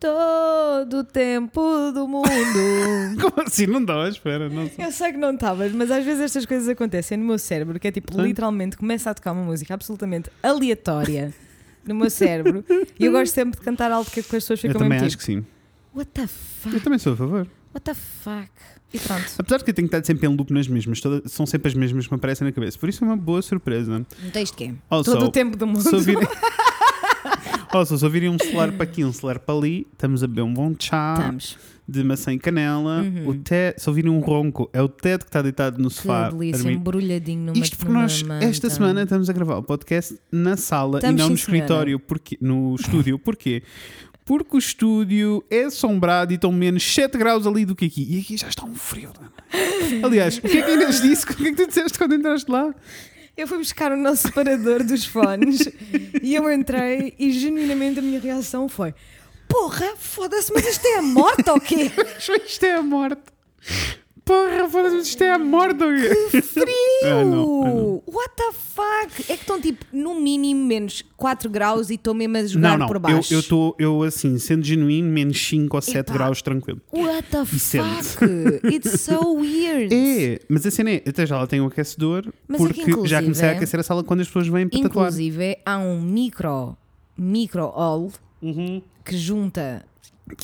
todo o tempo do mundo. Como assim? Não estava à espera, não sei. Eu sei que não estavas, mas às vezes estas coisas acontecem no meu cérebro, que é tipo, Sim. literalmente começa a tocar uma música absolutamente aleatória no meu cérebro e eu gosto sempre de cantar alto que as pessoas Eu ficam também mesmo acho tipo, que sim. what the fuck, Eu também sou a favor. what the fuck. E pronto. Apesar de que eu tenho que estar sempre em loop nas mesmas, toda- são sempre as mesmas que me aparecem na cabeça. Por isso é uma boa surpresa. Não tens de quê? Also, Todo o tempo do mundo. Also, se ouvirem um celular para aqui, um celular para ali, estamos a beber um bom chá Estamos. de maçã e canela. Uhum. O Ted, se ouvirem um ronco, é o Ted que está deitado no sofá. Que delícia, dormir. embrulhadinho numa Isto porque nós, manta. esta semana, estamos a gravar o podcast na sala Estamos, e não no escritório, porque, no estúdio. Porquê? Porque o estúdio é assombrado e estão menos 7 graus ali do que aqui. E aqui já está um frio. Aliás, o que é que a Inês disse? O que é que tu disseste quando entraste lá? Eu fui buscar o nosso separador dos fones e eu entrei e genuinamente a minha reação foi: Porra, foda-se, mas isto é a morte ou quê? Isto é a morte. Porra, foda-se, mas isto é a ou quê? Frio! Ah, não, ah, não. What the fuck? É que estão tipo no mínimo menos 4 graus e estou mesmo a jogar Não, não, por eu baixo. eu estou, eu assim, sendo genuíno, menos 5 ou 7 Epá. graus, tranquilo. What the sente. fuck? It's so weird. É, mas a cena é, até já lá tem o aquecedor, Mas aqui, porque já inclusive, comecei a é- aquecer a sala quando as pessoas vêm para tatuar. Inclusive, há um micro, micro hall que junta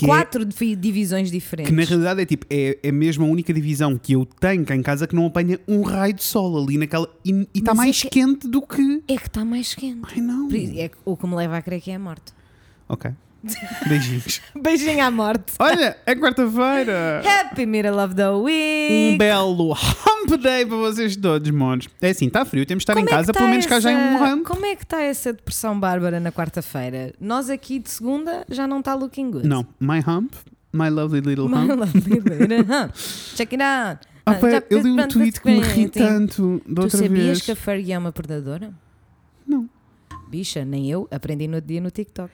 É- quatro divi- divisões diferentes. Que na realidade é tipo, é, é mesmo a única divisão que eu tenho cá em casa que não apanha um raio de sol ali naquela. E está Mas é mais que- quente do que. É que está mais quente. Ai não. É o que me leva a crer que é a morte. Ok. Beijinhos. Beijinho à morte. Olha, é quarta-feira. Happy Middle of the Week. Um belo hump day para vocês todos, monos. É assim, está frio, temos de estar Como em é que casa, tá pelo menos cá já é um essa- hump. Como é que está essa depressão bárbara na quarta-feira? Nós aqui de segunda já não está looking good. Não, my hump, my lovely little My hump. lovely little hump. Check it out. Ah, pá, Já- eu li um tweet que me ri Tu tanto da outra sabias vez. que a Fergie é uma predadora? Não. Bicha, nem eu. Aprendi no dia no TikTok.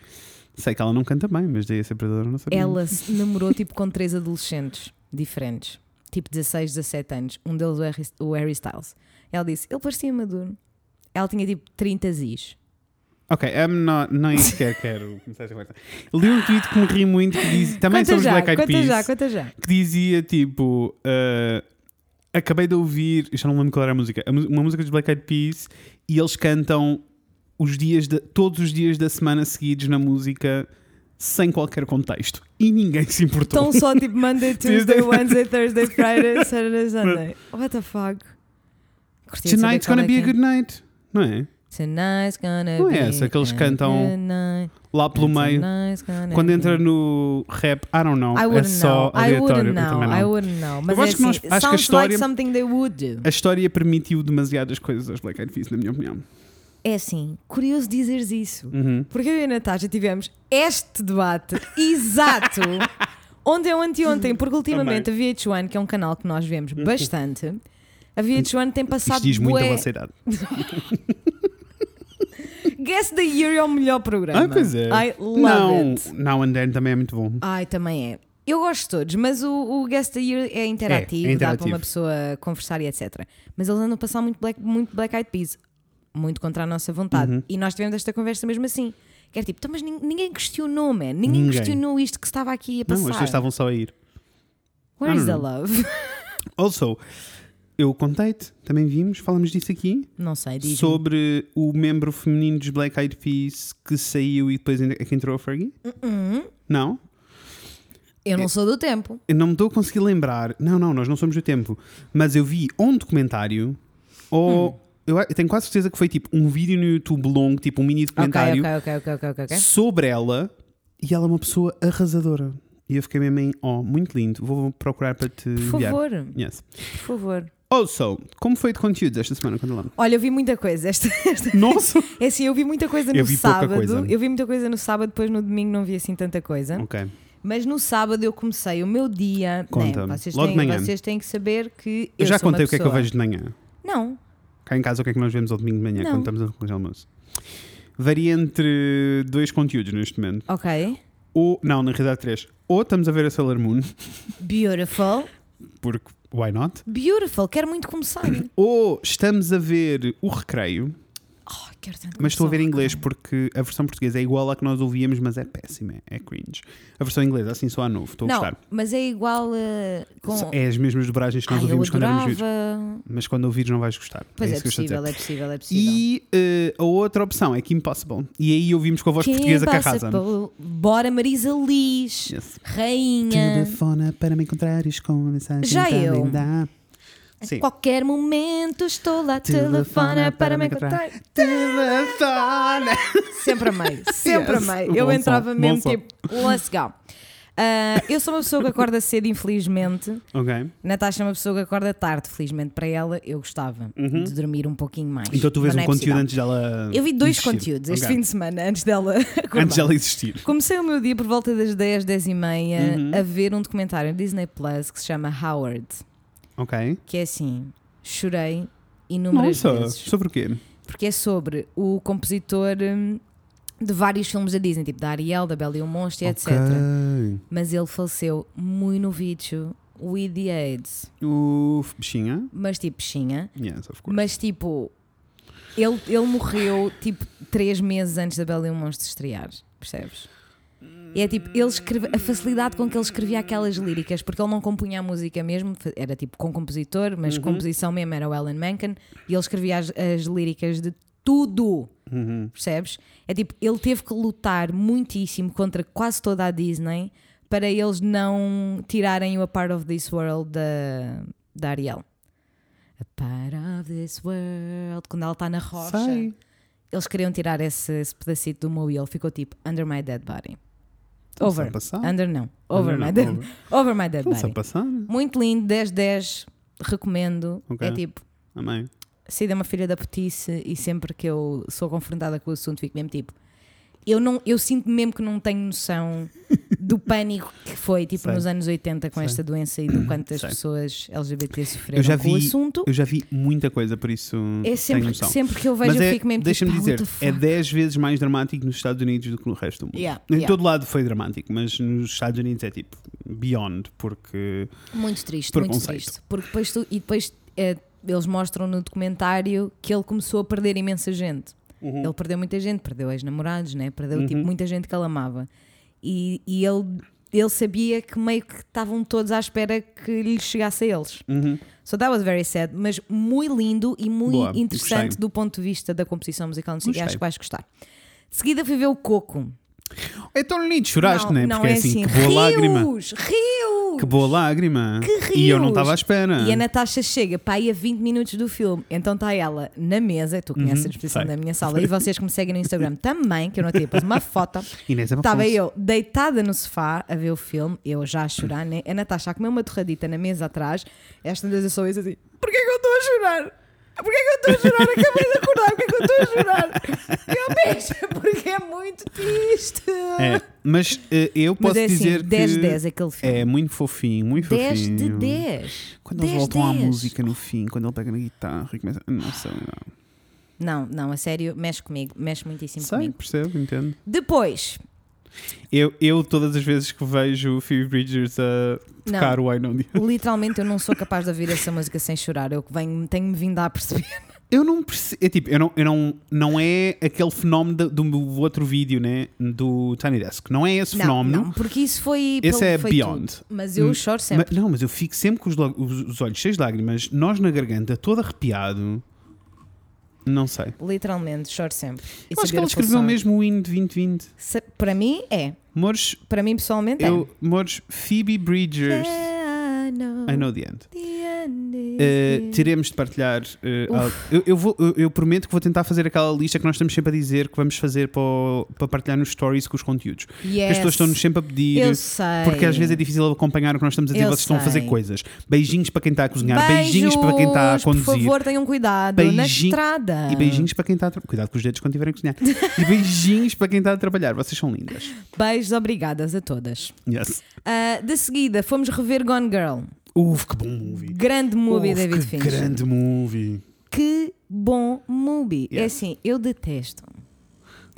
Sei que ela não canta bem, mas daí a ser predadora não sabia. Ela se namorou tipo com três adolescentes diferentes, tipo 16, 17 anos. Um deles o Harry, o Harry Styles. Ela disse: ele parecia maduro. Ela tinha tipo 30 zis. Ok, I'm not, nem sequer quero começar esta conversa. Li um tweet que me ri muito que diz, também Conta sobre os já, Black Eyed Peas, já, conta já. que dizia tipo, uh, acabei de ouvir, já não lembro qual era a música, uma música dos Black Eyed Peas e eles cantam os dias de, todos os dias da semana seguidos na música sem qualquer contexto e ninguém se importou. Estão só tipo Monday, Tuesday. Wednesday, Thursday, Friday, Saturday, Sunday. What the fuck? Curtia Tonight's gonna é be a é. good night, não é? Tonight's gonna Não é essa que eles cantam. Lá pelo meio. Quando entra no rap, I don't know, I é wouldn't só know. I aleatório. wouldn't eu know. I wouldn't know. Mas Eu é acho que nós- assim, acho que a sounds história- like something they would do. A história permitiu demasiadas coisas aos Black Eyed Peas, na minha opinião. É assim, curioso dizeres isso. Uhum. Porque eu e a Natasha tivemos este debate exato ontem ou anteontem, porque ultimamente a VH1, que é um canal que nós vemos bastante, a VH1 tem passado Isto diz muito bué- a vossa idade. Guess the Year é o melhor programa. Ah, pois é. I love não, it. Now and Then também é muito bom. Ai, também é. Eu gosto de todos, mas o, o Guest the Year é interativo, É, é dá para interativo. uma pessoa conversar e etc. Mas eles andam a passar muito Black, muito black Eyed Peas, muito contra a nossa vontade. Uhum. E nós tivemos esta conversa mesmo assim. Que era tipo, "Então, mas nin- ninguém questionou, man. Ninguém, Ninguém. questionou isto que estava aqui a Não, passar. as pessoas estavam só a ir. Where is the love? Also, eu contei-te, também vimos, falamos disso aqui, Não sei, diz sobre o membro feminino dos Black Eyed Peas que saiu e depois é que entrou a Fergie? Uhum. Não? Eu não sou do tempo. Eu não me estou a conseguir lembrar. Não, não, nós não somos do tempo. Mas eu vi um documentário ou. Eu, eu tenho quase certeza que foi tipo um vídeo no YouTube longo, tipo um mini documentário ok, ok, ok, ok, ok, ok. sobre ela e ela é uma pessoa arrasadora. E eu fiquei mesmo em, oh, muito lindo. Vou procurar para te Por favor, Yes. por favor. Also, como foi de conteúdos esta semana quando lá? Olha, eu vi muita coisa. Esta, esta- Nossa! É assim, eu vi muita coisa Eu no vi pouca sábado. coisa. Eu vi muita coisa no sábado, depois no domingo não vi assim tanta coisa. ok. Mas no sábado eu comecei o meu dia. Conta-me. Né, vocês, Logo de têm, manhã. vocês têm que saber que. Eu, já sou uma contei o que é que eu vejo de manhã. Não, Cá em casa, o que é que nós vemos ao domingo de manhã Não. quando estamos a fazer almoço? Varia entre dois conteúdos neste momento. ok. Ou, não, na realidade, três. Ou estamos a ver a Sailor Moon, Beautiful. porque why not? Beautiful. Quero muito começar. Ou estamos a ver o Recreio, quero tanto Mas estou a ver em inglês porque a versão portuguesa é igual à que nós ouvíamos, mas é péssima, é cringe. A versão inglesa, assim só a novo, estou a Não, gostar. mas é igual uh, com. É as mesmas dobragens que nós Ai, ouvimos quando éramos adorava. Mas quando ouvires não vais gostar. Pois é, dizer. possível, é possível, é possível. E eh, a outra opção é que Impossible. E aí ouvimos com a voz portuguesa que arrasa. Bora Marisa Liz, Yes. rainha. Telefona para me encontrares com uma mensagem Já eu. linda. A Sim. qualquer momento estou lá, telefona para me encontrar. Telefona. Sempre amei, sempre Yes. amei. Eu Bom entrava som, mesmo tipo, let's go. Ah, eu sou uma pessoa que acorda cedo, infelizmente. Ok. Natasha é uma pessoa que acorda tarde, felizmente para ela. Eu gostava de dormir um pouquinho mais. Então tu vês um é conteúdo antes dela. Eu vi dois existir. conteúdos este Ok. fim de semana, antes dela acordar. Antes dela existir. Comecei o meu dia por volta das 10, 10 e meia Uhum. a ver um documentário no Disney Plus que se chama Howard. Ok. Que é assim, chorei inúmeras Nossa, vezes. sobre o quê? Porque é sobre o compositor hum, de vários filmes da Disney, tipo da Ariel, da Bela e o Monstro, e etc. Ok. Mas ele faleceu muito novicho, with the AIDS. O bichinha? Mas tipo, bichinha. Yes, of course. Mas tipo, ele, ele morreu tipo três meses antes da Bela e o Monstro estrear, percebes? E é tipo, ele escreve, a facilidade com que ele escrevia aquelas líricas, porque ele não compunha a música mesmo, era tipo com compositor, mas Uhum. composição mesmo era o Alan Menken, e ele escrevia as, as líricas de tudo, Uhum. percebes? É tipo, ele teve que lutar muitíssimo contra quase toda a Disney para eles não tirarem o A Part of This World da, da Ariel. A part of this world, quando ela está na rocha. Sei. Eles queriam tirar esse, esse pedacito do Mo e ele ficou tipo Under my dead body. Over. Under não. Over Under my dead. over. Over my dead body. passar. Muito lindo, 10-10. Recomendo. Ok. É tipo, Amém. Cida é uma filha da petice e sempre que eu sou confrontada com o assunto fico mesmo tipo. Eu, não, eu sinto mesmo que não tenho noção do pânico que foi tipo Sei. nos anos 80 com Sei. esta doença e do quanto as Sei. pessoas LGBT sofreram Eu já com o vi- assunto. Eu já vi muita coisa, por isso É tenho sempre, noção. sempre que eu vejo Mas eu é, fico mesmo deixa-me tipo, dizer, "Ah, what the é fuck?" 10 vezes mais dramático nos Estados Unidos do que no resto do mundo. Yeah, Em yeah. todo lado foi dramático, mas nos Estados Unidos é tipo beyond, porque Muito triste, muito triste. Porque depois tu- e depois eh, eles mostram no documentário que ele começou a perder imensa gente. Uhum. Ele perdeu muita gente, perdeu ex-namorados, né? perdeu tipo, Uhum. muita gente que ele amava. E, e ele, ele sabia que meio que estavam todos à espera que lhe chegasse a eles. Uhum. So that was very sad, mas muito lindo e muito Boa, interessante gostei. do ponto de vista da composição musical. Não sei, acho que vais gostar. De seguida fui ver o Coco. É tão lindo, choraste, não, né? não Porque é é assim, assim. que boa rios, lágrima. Rios! Que boa lágrima. Que E eu não rios. estava à espera. E a Natasha chega para aí a 20 minutos do filme. Então está ela na mesa, tu conheces a disposição Uhum, sei. da minha sala, e vocês que me seguem no Instagram também, que eu não tive pus uma foto. Estava Afonso. eu deitada no sofá a ver o filme, eu já a chorar, né? A Natasha a comer uma torradita na mesa atrás. Esta vez eu sou isso assim: porquê que eu estou a chorar? Porquê que eu estou a chorar? Acabei de acordar, porquê que eu estou a chorar? Eu mesmo, porque é muito triste. É, mas eh, eu Mas posso é assim, dizer 10 que de 10 aquele filme. é muito fofinho, muito 10 fofinho. de 10. Quando 10 eles voltam à 10. música no fim, quando ele pega na guitarra e começa. Não sei, não. Não, não, a sério, mexe comigo, mexe muitíssimo Sei, comigo. percebo, entendo. Depois, Eu, eu, todas as vezes que vejo o Phoebe Bridgers a tocar o I Know literalmente eu não sou capaz de ouvir essa música sem chorar. Eu venho, tenho-me vindo a perceber. Eu não percebo. É tipo, eu não, eu não, não é aquele fenómeno do, do outro vídeo, né? Do Tiny Desk. Não é esse Não, fenómeno. não, porque isso foi. Esse pelo- é foi beyond. tudo. Mas eu Hum, choro sempre. Mas- não, mas eu fico sempre com os- os olhos cheios de lágrimas, nós na garganta, todo arrepiado. Não sei. Literalmente, choro sempre. It's acho que ela escreveu song. mesmo o hino de 2020. Se- para mim, é. Mores, Para mim, pessoalmente, eu, Mores, Phoebe Bridgers. é. I know the end. the end is Uh, teremos de partilhar. uh, algo. eu, eu vou- eu- eu prometo que vou tentar fazer aquela lista que nós estamos sempre a dizer que vamos fazer para, o- para partilhar nos stories com os conteúdos. Que as Yes. pessoas estão-nos sempre a pedir. Eu sei. Porque às vezes é difícil acompanhar o que nós estamos a dizer, Eu vocês estão a fazer sei. coisas. Beijinhos para quem está a cozinhar, beijinhos para quem está a conduzir. Por favor, tenham cuidado na estrada. E beijinhos para quem está a Cuidado com os dedos quando tiverem a cozinhar. e beijinhos para quem está a trabalhar. Vocês são lindas. Beijos, obrigadas a todas. Yes. Ah, de seguida, fomos rever Gone Girl. Uf, que bom movie. Grande movie, Uf, David que Fincher. grande movie. Que bom movie. É Yes. assim, eu detesto.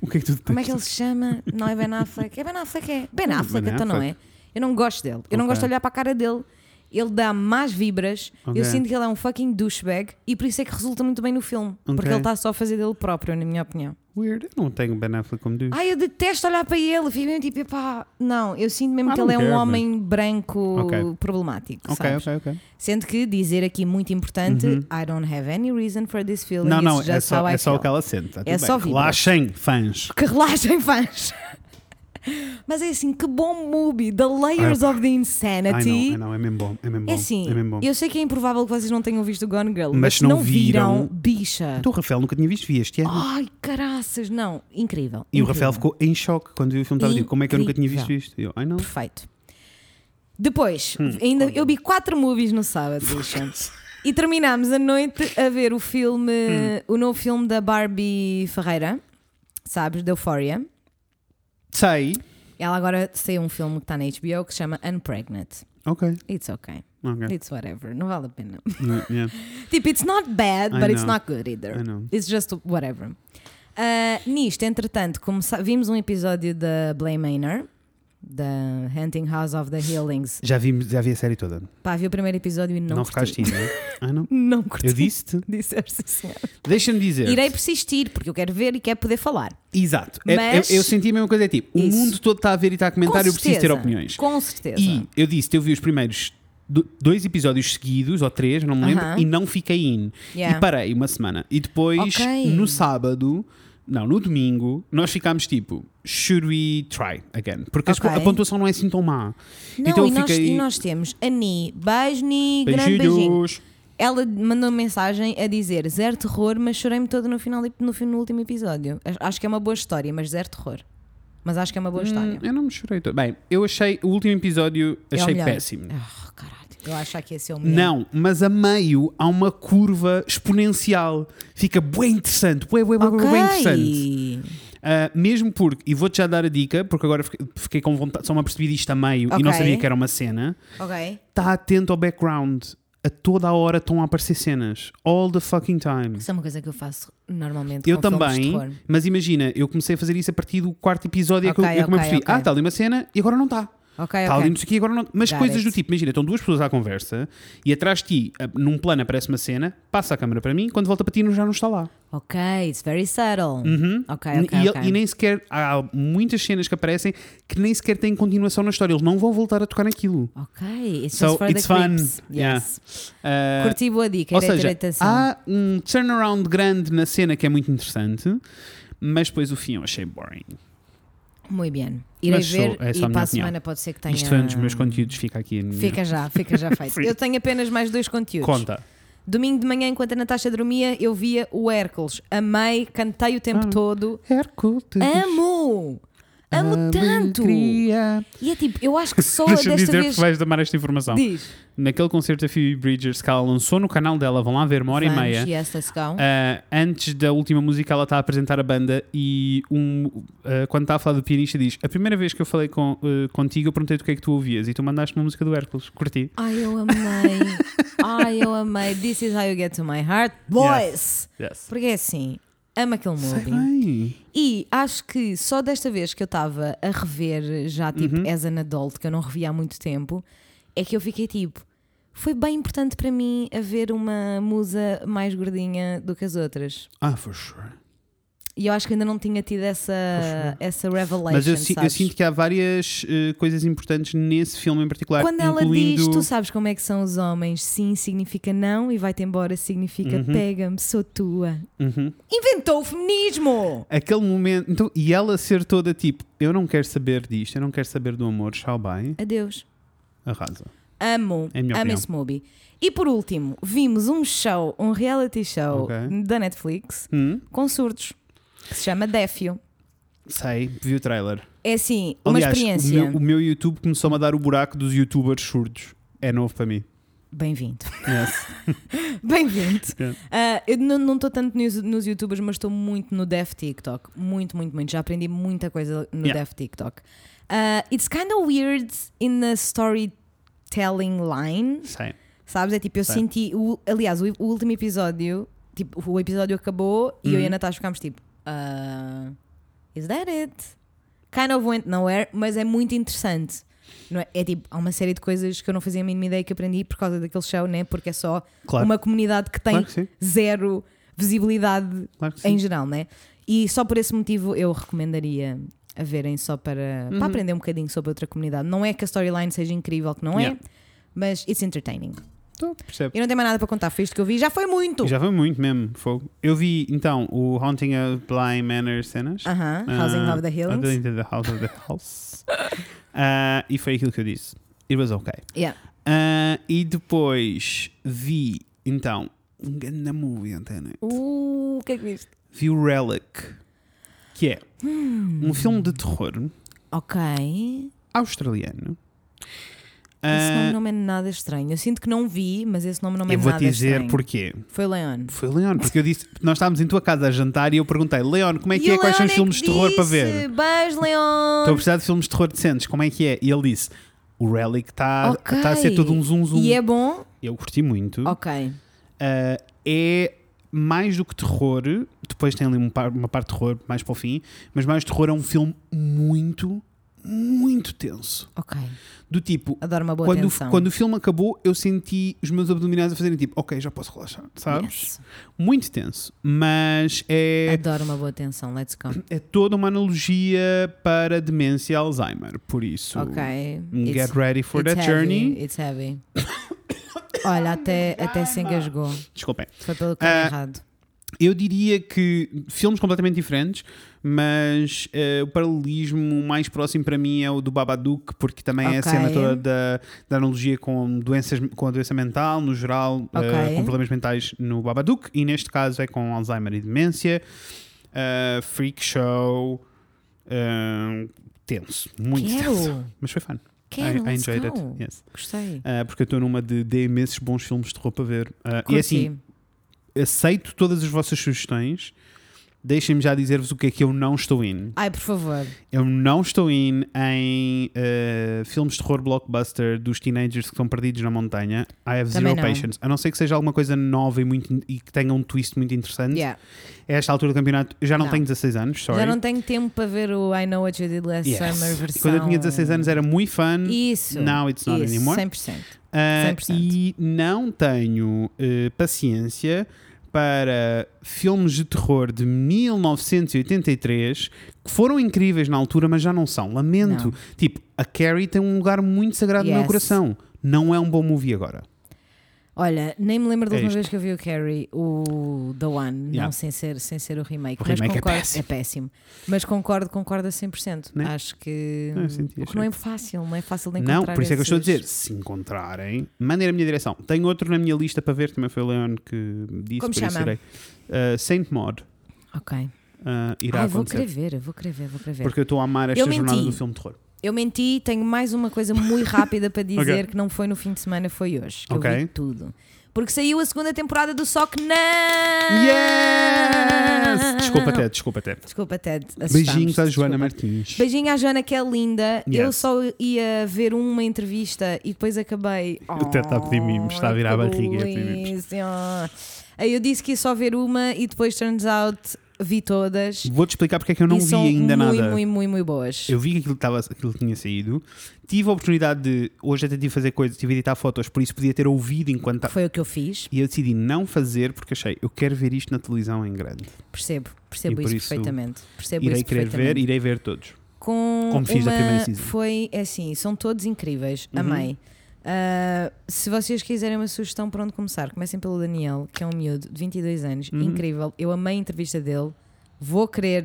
O que é que tu Como é que ele se chama? Não é Ben Affleck? É Ben Affleck, é. Ben Affleck, Ben então não é. Eu não gosto dele. Eu não Ok. gosto de olhar para a cara dele. Ele dá más vibras. Ok. Eu sinto que ele é um fucking douchebag e por isso é que resulta muito bem no filme. Porque Ok. ele está só a fazer dele próprio, na minha opinião. Weird. Eu não tenho Ben Affleck como diz. Ai, eu detesto olhar para ele. Fico mesmo tipo, epá, não, eu sinto mesmo I que ele é um homem branco Ok. problemático. ok, sabes? ok, ok. Sendo que dizer aqui muito importante, I don't have any reason for this feeling. Não, não, é só, é só o que ela sente. tá É só bem. vibras. Relaxem, fãs. Que relaxem, fãs. Mas é assim, que bom movie. The layers of the insanity. não, ai, não, é mesmo bom. É mesmo bom. É assim, é mesmo bom. eu sei que é improvável que vocês não tenham visto Gone Girl, Mas mas, se não viram, viram- bicha. Então o Rafael nunca tinha visto, vi este ano. Ai, caraças, não, incrível. e o incrível. Rafael ficou em choque quando viu o filme. Estava a como é que eu nunca tinha visto isto? Eu, ai não. Perfeito. Depois, Hum. ainda eu vi quatro movies no sábado, bicha. E terminámos a noite a ver o filme, Hum. o novo filme da Barbie Ferreira, sabes, da Euphoria. Sei. Ela agora saiu um filme que está na HBO que se chama Unpregnant. Ok. It's okay. Ok. It's whatever. Não vale a pena. Yeah, yeah, tipo, it's not bad, I but it's know. not good either. I know. It's just whatever. Ah, nisto, entretanto, vimos um episódio da Blame Manor, da Hunting House of the Healings. Já vi, já vi a série toda. Pá, vi o primeiro episódio e não, Não, curti. ficaste ainda, não é? Ai não. Não curti. Eu disse-te. Disseste, sim, senhora. Deixa-me dizer. Irei persistir, porque eu quero ver e quero poder falar. Exato. É- Mas- eu, eu senti a mesma coisa. É tipo, Isso. o mundo todo está a ver e está a comentar, Com eu preciso ter opiniões. Com certeza. E eu disse, eu vi os primeiros do- dois episódios seguidos, ou três, não me lembro, Aham. e não fiquei in. Yeah. E parei uma semana. E depois, Ok. no sábado, não, no domingo, nós ficámos tipo, should we try again? Porque as- Ok. a pontuação não é assim tão má. Não, então e, eu nós, fiquei. e nós temos a Ni, beijo Ni, grande beijinho. Ela mandou mensagem a dizer zero terror, mas chorei-me todo no, final, no, no último episódio. Acho- que é uma boa história, mas zero terror. Mas acho que é uma boa história. Hum, eu não me chorei todo. Bem, eu achei o último episódio É achei melhor. péssimo. Ah, caralho, eu acho que esse é o melhor. Não, mas a meio há uma curva exponencial. Fica bem interessante, bem, bem, bem, Ok. bem interessante. Ah, mesmo porque, e vou-te já dar a dica, porque agora fiquei, fiquei com vontade, só me apercebi disto a meio e não sabia que era uma cena. Ok. Está atento ao background. A toda a hora estão a aparecer cenas. All the fucking time. Isso é uma coisa que eu faço normalmente Eu também, mas imagina, eu comecei a fazer isso a partir do quarto episódio. é que eu, é que me apercebi. Ah, está ali uma cena e agora não está. Ok, Está ali ok. não sei quê, agora não. Mas Got coisas it. do tipo, imagina, estão duas pessoas à conversa e atrás de ti, a- num plano aparece uma cena, passa a câmera para mim, quando volta para ti já não está lá. Ok, it's very subtle. Uhum. Ok, e, ok, ele- ok. e nem sequer há muitas cenas que aparecem que nem sequer têm continuação na história, eles não vão voltar a tocar naquilo. Ok, it's So, just for it's the fun. creeps. Yeah. Yes. Ah, Curti boa dica, ou seja, há um turnaround grande na cena que é muito interessante, mas depois o fim eu achei boring. Muito bem. Irei Mas ver é só e para a semana pode ser que tenha... Isto foi um dos meus conteúdos, fica aqui minha. Fica já, fica já feito. Eu tenho apenas mais dois conteúdos. Conta. Domingo de manhã, enquanto a Natasha dormia, eu via o Hércules. Amei, cantei o tempo Ah. todo. Hércules. Amo! Amo tanto! Alegria. E é tipo, eu acho que só Deixa-me desta dizer vez. que vais damar esta informação. Diz. Naquele concerto da Phoebe Bridgers que ela lançou no canal dela, vão lá ver uma hora Vamos, e meia. Yes, let's go. Ah, antes da última música, ela está a apresentar a banda e um, ah, quando está a falar do pianista, diz: A primeira vez que eu falei com, ah, contigo, eu perguntei-te o que é que tu ouvias e tu mandaste uma música do Hércules. Curti. Ai, eu amei. Ai, eu amei. This is how you get to my heart. Boys! Yes. Porque é assim, amo aquele movie. E acho que só desta vez que eu estava a rever, já tipo Uhum. as an adult, que eu não revia há muito tempo, é que eu fiquei tipo. Foi bem importante para mim haver uma musa mais gordinha do que as outras. Ah, for sure. E eu acho que ainda não tinha tido essa, essa revelation. Mas eu, eu sinto que há várias eh, coisas importantes nesse filme em particular. Quando ela incluindo... diz, tu sabes como é que são os homens, sim significa não e vai-te embora significa Uhum. pega-me, sou tua. Uhum. Inventou o feminismo! Aquele momento. Então, e ela ser toda tipo: Eu não quero saber disto, eu não quero saber do amor, tchau, bye. Adeus. Arrasa. Amo, É amo esse movie. E por último, vimos um show, um reality show Ok. da Netflix Hum? com surdos, que se chama Défio. Sei, vi o trailer. É assim, uma Aliás, experiência. O meu, o meu YouTube começou-me a dar o buraco dos youtubers surdos. É novo para mim. Bem-vindo. Yes. Bem-vindo. Yeah. Ah, eu não estou tanto nos, nos youtubers, mas estou muito no Def TikTok. Muito, muito, muito. Já aprendi muita coisa no Yeah. Def TikTok. Ah, it's kind of weird in the storytelling line. Sei. Sabes? É tipo, eu Sei. senti. O, aliás, o, o último episódio, tipo, o episódio acabou e eu e a Uhum. Natasha ficámos tipo, "Ah, is that it? Kind of went nowhere, mas é muito interessante. Não é? é tipo, há uma série de coisas que eu não fazia a mínima ideia que aprendi por causa daquele show, né? Porque é só Claro. uma comunidade que tem Claro que zero visibilidade Claro em geral, né? E só por esse motivo eu recomendaria a verem só para, Uhum. para aprender um bocadinho sobre outra comunidade. Não é que a storyline seja incrível, que não Yeah. é, mas it's entertaining. Percebo. Eu não tenho mais nada para contar, foi isto que eu vi, já foi muito! Já foi muito mesmo. Fogo. Eu vi então o Haunting of Bly Manor cenas. Aham, Housing Ah, of the Hills. The House of the House. Ah, e foi aquilo que eu disse. It was okay. Yeah. Ah, e depois vi então um grande movie ontem à noite. Uh, o que é que viste? Vi o Relic, que é Hum. um filme de terror Ok. australiano. Esse Ah, nome não é nada estranho. Eu sinto que não vi, mas esse nome não é eu vou nada dizer estranho. porquê. Foi Leon. Foi Leon, porque eu disse, nós estávamos em tua casa a jantar e eu perguntei, Leon, como é que é? Quais são os filmes de terror para ver? Beijo, Leon! Estou a precisar de filmes de terror decentes, como é que é? E ele disse: o Relic está Ok. tá a ser todo um zoom zoom. E é bom? Eu curti muito. Ok. Ah, é mais do que terror, depois tem ali um uma parte de terror mais para o fim, mas mais terror é um filme muito, muito tenso. Ok. Do tipo, Adoro uma boa quando, tensão. quando o filme acabou, eu senti os meus abdominais a fazerem tipo, ok, já posso relaxar, sabes? Yes. Muito tenso, mas é, Adoro uma boa tensão. Let's go. é toda uma analogia para demência e Alzheimer, por isso. Ok. Get It's- ready for that heavy, journey. It's heavy. Olha, até, até se engasgou. Desculpem. Foi pelo caminho Ah, errado. Eu diria que filmes completamente diferentes, mas eh, o paralelismo mais próximo para mim é o do Babadook, porque também é a cena toda da, da analogia com, doenças, com a doença mental, no geral, eh, Ok. com problemas mentais no Babadook, e neste caso é com Alzheimer e demência. Eh, freak show. tenso, muito tenso. Quero. Mas foi fun. Quero. I, enjoyed it. Yes. Gostei. Uh, porque eu estou numa de, de imensos bons filmes de terror para ver. Uh, e Curti. assim, aceito todas as vossas sugestões. Deixem-me já dizer-vos o que é que eu não estou in. Ai, por favor. Eu não estou in em uh, filmes de terror blockbuster dos teenagers que estão perdidos na montanha. I have Também zero não. patience. A não ser que seja alguma coisa nova e, muito, e que tenha um twist muito interessante. Yeah. A esta altura do campeonato, eu já não, Não. tenho 16 anos, sorry. Já não tenho tempo para ver o I Know What You Did Last Yes. Summer E versão. Quando eu tinha 16 anos era muito fun. Isso. Now it's not isso, anymore. 100%. Uh, 100%. e não tenho uh, paciência para filmes de terror de 1983 que foram incríveis na altura, mas já não são. Lamento. Não. Tipo, a Carrie tem um lugar muito sagrado no meu Yes. coração. Não é um bom movie agora. Olha, nem me lembro da É última isto. vez que eu vi o Carrie, o The One, Yeah. não sem ser, sem ser o remake. O mas remake é concordo, péssimo. péssimo. Mas concordo, concordo a 100%. Né? Acho que, Não, eu senti, o que não é fácil, não é fácil de Não, encontrar. por isso é que eu estou a dizer, se encontrarem, mandem na minha direção. Tenho outro na minha lista para ver, também foi o Leon que disse, Como chama? irei. Uh, Saint Maud. Ok. uh, irá Ai, vou acontecer. querer ver, vou querer ver, vou querer ver. Porque eu estou a amar esta Eu jornada menti. do filme de terror. Eu menti, tenho mais uma coisa muito rápida para dizer Ok. que não foi no fim de semana, foi hoje. Que Ok. eu vi tudo. Porque saiu a segunda temporada do Sock Não! Yes! Desculpa, Ted, desculpa, Ted. Desculpa, Ted. Beijinhos à Joana desculpa. Martins. Beijinho à Joana, que é linda. Eu Yes. só ia ver uma entrevista e depois acabei. O Ted está a pedir mimos, está a virar a barriga delícia. Aí eu disse que ia só ver uma e depois, turns out, vi todas. Vou-te explicar porque é que eu não vi ainda muito, nada. muito, muito, muito boas. Eu vi que aquilo, estava, aquilo tinha saído. Tive a oportunidade de. Hoje até tive de fazer coisas, tive de editar fotos, por isso podia ter ouvido enquanto. Foi o que eu fiz. E eu decidi não fazer porque achei, eu quero ver isto na televisão em grande. Percebo, percebo isso, isso perfeitamente. Percebo irei isso querer ver, irei ver todos. com Como fiz uma- primeira season. Foi é assim, são todos incríveis. Uhum. Amei. Ah, se vocês quiserem uma sugestão para onde começar, comecem pelo Daniel, que é um miúdo de 22 anos, Uhum. incrível. Eu amei a entrevista dele. Vou querer.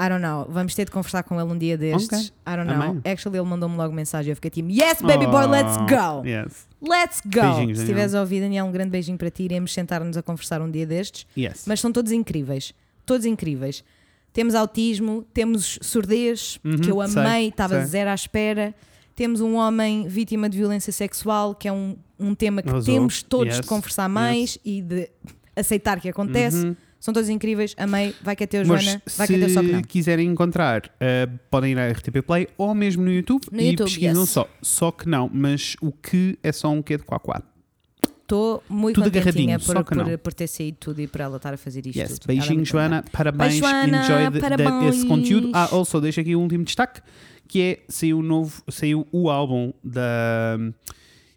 I don't know. Vamos ter de conversar com ele um dia destes. I don't know. Amei. Actually, ele mandou-me logo mensagem. Eu fiquei tipo, Yes, baby boy, let's Oh, go! Yes. Let's go! Beijinhos, Se estiveres a ouvir, Daniel, um grande beijinho para ti. Iremos sentar-nos a conversar um dia destes. Yes. Mas são todos incríveis. Todos incríveis. Temos autismo, temos surdez, Uhum, que eu amei, estava zero à espera. Temos um homem vítima de violência sexual, que é um, um tema que temos todos Yes, de conversar mais e de aceitar que acontece. Uhum. São todos incríveis, amei. Vai que é teu, Joana. Vai que é teu, só que não. se quiserem encontrar, uh, podem ir à RTP Play ou mesmo no YouTube No e YouTube, pesquisam yes. só. Só que não, mas o que é só um quê de quá quá. Estou muito Tudo contentinha por, que por, por ter saído tudo e por ela estar a fazer isto Yes. é Beijinho, Joana. Parabéns. Beijo, Joana. Enjoy the- the- esse Parabéns. conteúdo. Ah, also, deixo aqui um último destaque. Que é saiu o novo, saiu o álbum da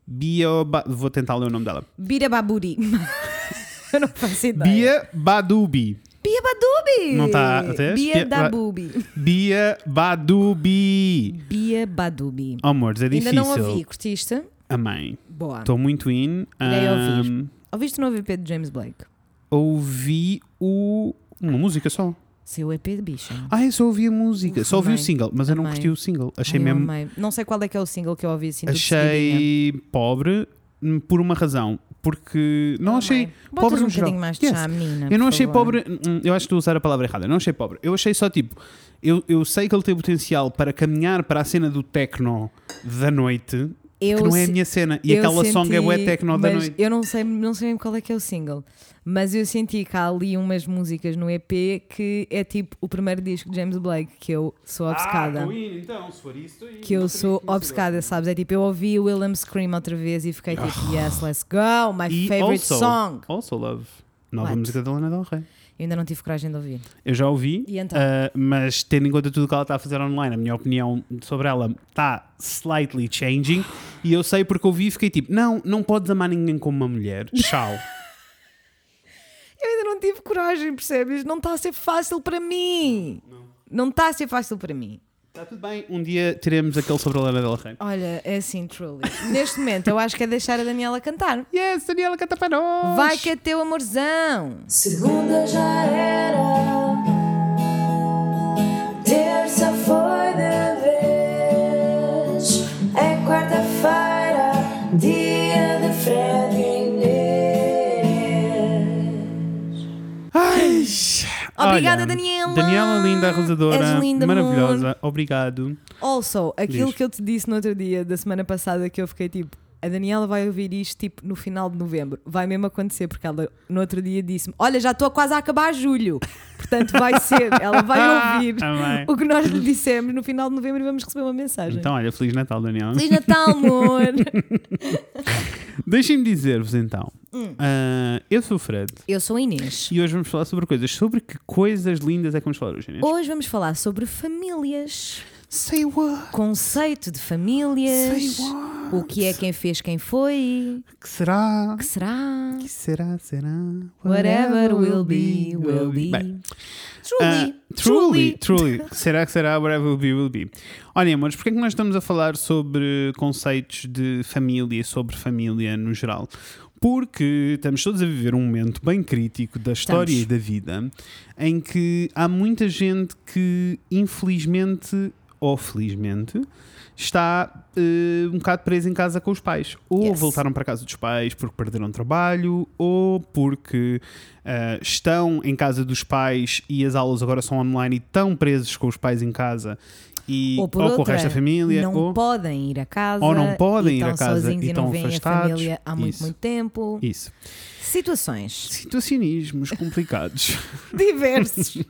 Bia, Ba- vou tentar ler o nome dela. Bira Baburi. Eu não faço ideia. Bia Badubi. Bia Badubi. Não tá até? Bia Bia- da Ba- Bubi. Bia Badubi. Bia Badubi. Oh, amores, é Ainda difícil. não ouvi, curtiste? Amém. Boa. Estou muito in. Irei Ahm, ouvir. Ouviste o novo EP de James Blake? ouvi o. Uma música só. Seu EP de bicha. Ah, eu só ouvi a música. Uf, só ouvi o single, mas eu não curti o single. Achei mesmo. Não sei qual é que é o single que eu ouvi assim. Achei pobre hum, por uma razão. Porque não achei. pobre um no geral. mais Yes. chá, menina. Eu não achei favor. pobre. hum, Eu acho que estou a usar a palavra errada. Eu não achei pobre. Eu achei só tipo. Eu, eu sei que ele tem potencial para caminhar para a cena do techno da noite, Eu que não é a minha cena. E aquela song é bué senti- techno da noite. Eu não sei, não sei mesmo qual é que é o single. Mas eu senti que há ali umas músicas no EP que é tipo o primeiro disco de James Blake que eu sou obcecada. Ah, então, se for isso, que eu sou obcecada, sabes? É tipo, eu ouvi o Willem Scream outra vez e fiquei tipo, yes, let's go, my Ah. E favorite also- song. Also Love. Nova What? música da Lana Del Rey. Eu ainda não tive coragem de ouvir. Eu já ouvi, então? ah, mas tendo em conta tudo o que ela está a fazer online, a minha opinião sobre ela está slightly changing. E eu sei porque ouvi e fiquei tipo: não, não podes amar ninguém como uma mulher. Tchau. Eu ainda não tive coragem, percebes? Não está a ser fácil para mim. Não está a ser fácil para mim. Está tudo bem, um dia teremos aquele sobre a Lana Del Rey. Olha, é assim, truly. Neste momento, eu acho que é deixar a Daniela cantar. Yes, Daniela canta para nós! Vai que é teu amorzão. Segunda já era, Obrigada, olha, Daniela. Daniela, linda, arrasadora, És linda, maravilhosa. Obrigado. Also, aquilo Diz. que eu te disse no outro dia, da semana passada, que eu fiquei tipo, a Daniela vai ouvir isto tipo no final de novembro. Vai mesmo acontecer, porque ela no outro dia disse-me: Olha, já estou quase a acabar julho. Portanto, vai ser. Ela vai ouvir Amém. o que nós lhe dissemos no final de novembro e vamos receber uma mensagem. Então, olha, Feliz Natal, Daniela. Feliz Natal, amor! Deixem-me dizer-vos então. Hum. ah, eu sou o Fred Eu sou a Inês. e hoje vamos falar sobre coisas. Sobre que coisas lindas é que vamos falar hoje, Inês? Hoje vamos falar sobre famílias, Say what? conceito de famílias, Say what? o que é quem fez quem foi, Que será? que será, Que será? Será? whatever will be, will be. Bem, Truly, ah, truly, truly. será que será? Whatever will be, will be. Olhem, amores, porquê é que nós estamos a falar sobre conceitos de família, sobre família no geral? Porque estamos todos a viver um momento bem crítico da história Estamos. e da vida em que há muita gente que, infelizmente ou felizmente, está eh, um bocado presa em casa com os pais. Ou Yes. voltaram para casa dos pais porque perderam trabalho, ou porque eh, estão em casa dos pais e as aulas agora são online e estão presos com os pais em casa e, Ou por com o outra, resto da família. não ou... podem ir a casa Ou não podem ir a casa e estão afastados. a família há muito, Isso. muito tempo. Isso. Situações Situacionismos complicados. diversos.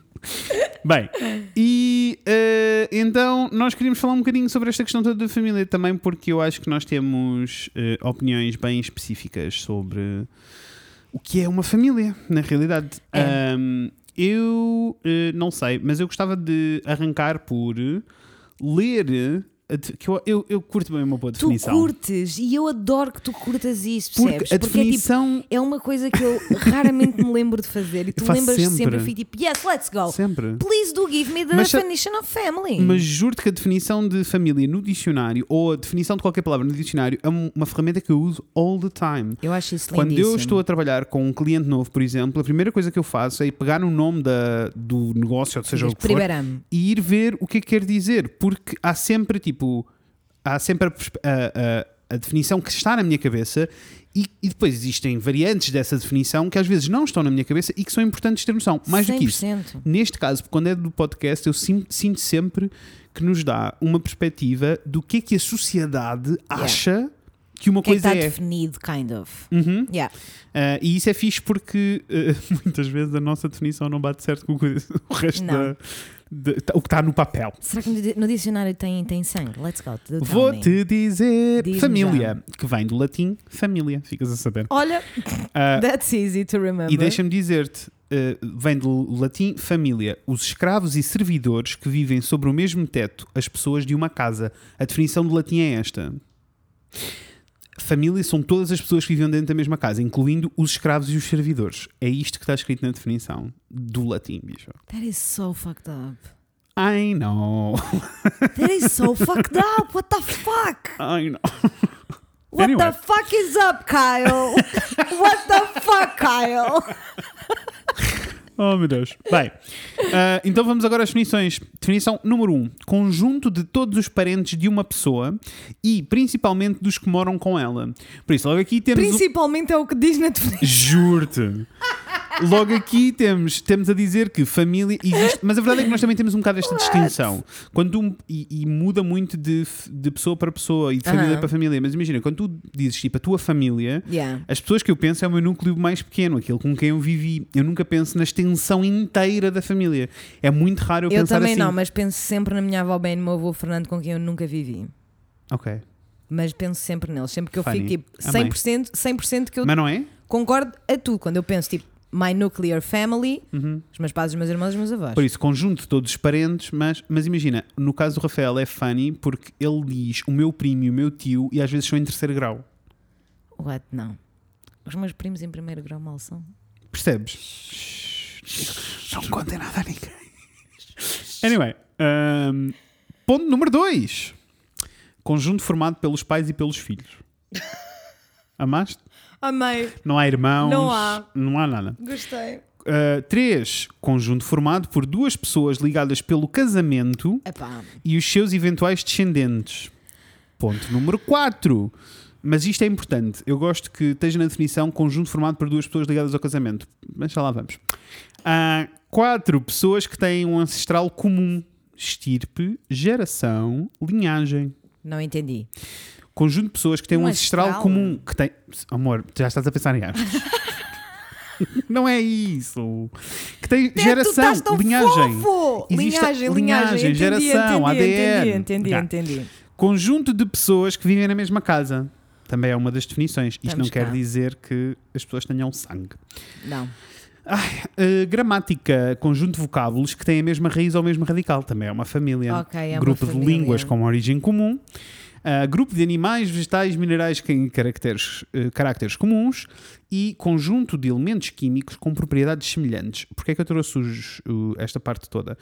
Bem, e eh, então nós queríamos falar um bocadinho sobre esta questão toda da família também, porque eu acho que nós temos eh, opiniões bem específicas sobre o que é uma família, na realidade. É. Ahm, eu eh, não sei, mas eu gostava de arrancar por ler. Que eu, eu, eu curto bem uma boa tu definição. curtes e eu adoro que tu curtas isso, porque percebes? a é tipo, definição. é uma coisa que eu raramente me lembro de fazer e tu lembras sempre. sempre. e fico tipo, yes, let's go. Sempre. Please do give me the Mas definition of family. Mas juro-te que a definição de família no dicionário, ou a definição de qualquer palavra no dicionário, é um- uma ferramenta que eu uso all the time. eu acho isso Quando lindíssimo. eu estou a trabalhar com um cliente novo, por exemplo, a primeira coisa que eu faço é pegar o nome da, do negócio, ou seja o que for, e ir ver o que é que quer dizer, porque há sempre tipo há sempre a, a- a- definição que está na minha cabeça e, e depois existem variantes dessa definição que às vezes não estão na minha cabeça e que são importantes ter noção. Mais do que isso, 100%. neste caso, quando é do podcast, eu sim- sinto sempre que nos dá uma perspectiva do que é que a sociedade acha que uma que é coisa está é. definido, kind of. Uhum. Yeah. Uh, e isso é fixe porque uh, muitas vezes a nossa definição não bate certo com o resto Não. da, de- o que está no papel. Será que no di- no dicionário tem, tem sangue? Let's go. Vou-te dizer Diz-me família, que vem do latim família, ficas a saber. Olha, Uh, that's easy to remember. e deixa-me dizer-te, eh, vem do latim família, os escravos e servidores que vivem sobre o mesmo teto, as pessoas de uma casa. A definição do latim é esta. Família são todas as pessoas que vivem dentro da mesma casa, incluindo os escravos e os servidores. É isto que está escrito na definição do latim, bicho. That is so fucked up. I know. That is so fucked up. What the fuck? I know. What Anyway. the fuck is up, Kyle? What the fuck, Kyle? Oh meu Deus. Bem, ah, então vamos agora às definições. Definição número 1: um, conjunto de todos os parentes de uma pessoa e principalmente dos que moram com ela. Por isso, logo aqui temos. o- Principalmente é o que diz na definição. Juro-te. Logo aqui temos, temos a dizer que família existe, mas a verdade é que nós também temos um bocado esta distinção. Quando tu- e, e muda muito de, de pessoa para pessoa e de família Aham. para família. Mas imagina, quando tu dizes tipo a tua família, Yeah. as pessoas que eu penso é o meu núcleo mais pequeno, aquele com quem eu vivi. Eu nunca penso na extensão inteira da família. É muito raro eu, Eu pensar também assim. não, mas penso sempre na minha avó bem e no meu avô Fernando, com quem eu nunca vivi. Ok. Mas penso sempre neles. Sempre que eu Funny. fico tipo Amei. 100%, 100% que eu Mas não é? concordo a tudo. Quando eu penso tipo my nuclear family, os meus pais, os meus irmãos, os meus avós. Uhum. Por isso, conjunto de todos os parentes, mas, mas imagina, no caso do Rafael é funny porque ele diz o meu primo e o meu tio e às vezes são em terceiro grau. What? Não. Os meus primos em primeiro grau mal são. Percebes? Não contem nada a ninguém. Anyway, um, ponto número 2: conjunto formado pelos pais e pelos filhos. Amaste? Amei. Não há irmãos, Não há. não há nada. Gostei. 3. conjunto formado por duas pessoas ligadas pelo casamento Epá. e os seus eventuais descendentes. Ponto número 4. Mas isto é importante. Eu gosto que esteja na definição conjunto formado por duas pessoas ligadas ao casamento. Mas já lá vamos. Há quatro pessoas que têm um ancestral comum: estirpe, geração, linhagem. Não entendi. Conjunto de pessoas que têm um, Um comum. Que tem... Amor, já estás a pensar em astros. Não é isso. Que tem tu geração, linhagem. fofo! Linhagem, linhagem, linhagem, geração, entendi, ADN. Entendi, entendi, entendi. Conjunto de pessoas que vivem na mesma casa. Também é uma das definições. Isto Estamos não quer cá. dizer que as pessoas tenham sangue. Não. Uh, gramática, conjunto de vocábulos que têm a mesma raiz ou o mesmo radical. Também é uma família. Ok, é uma Grupo de família. línguas com origem comum. Uh, grupo de animais, vegetais, minerais que têm caracteres, uh, caracteres comuns e conjunto de elementos químicos com propriedades semelhantes. Porquê é que eu trouxe os- o- esta parte toda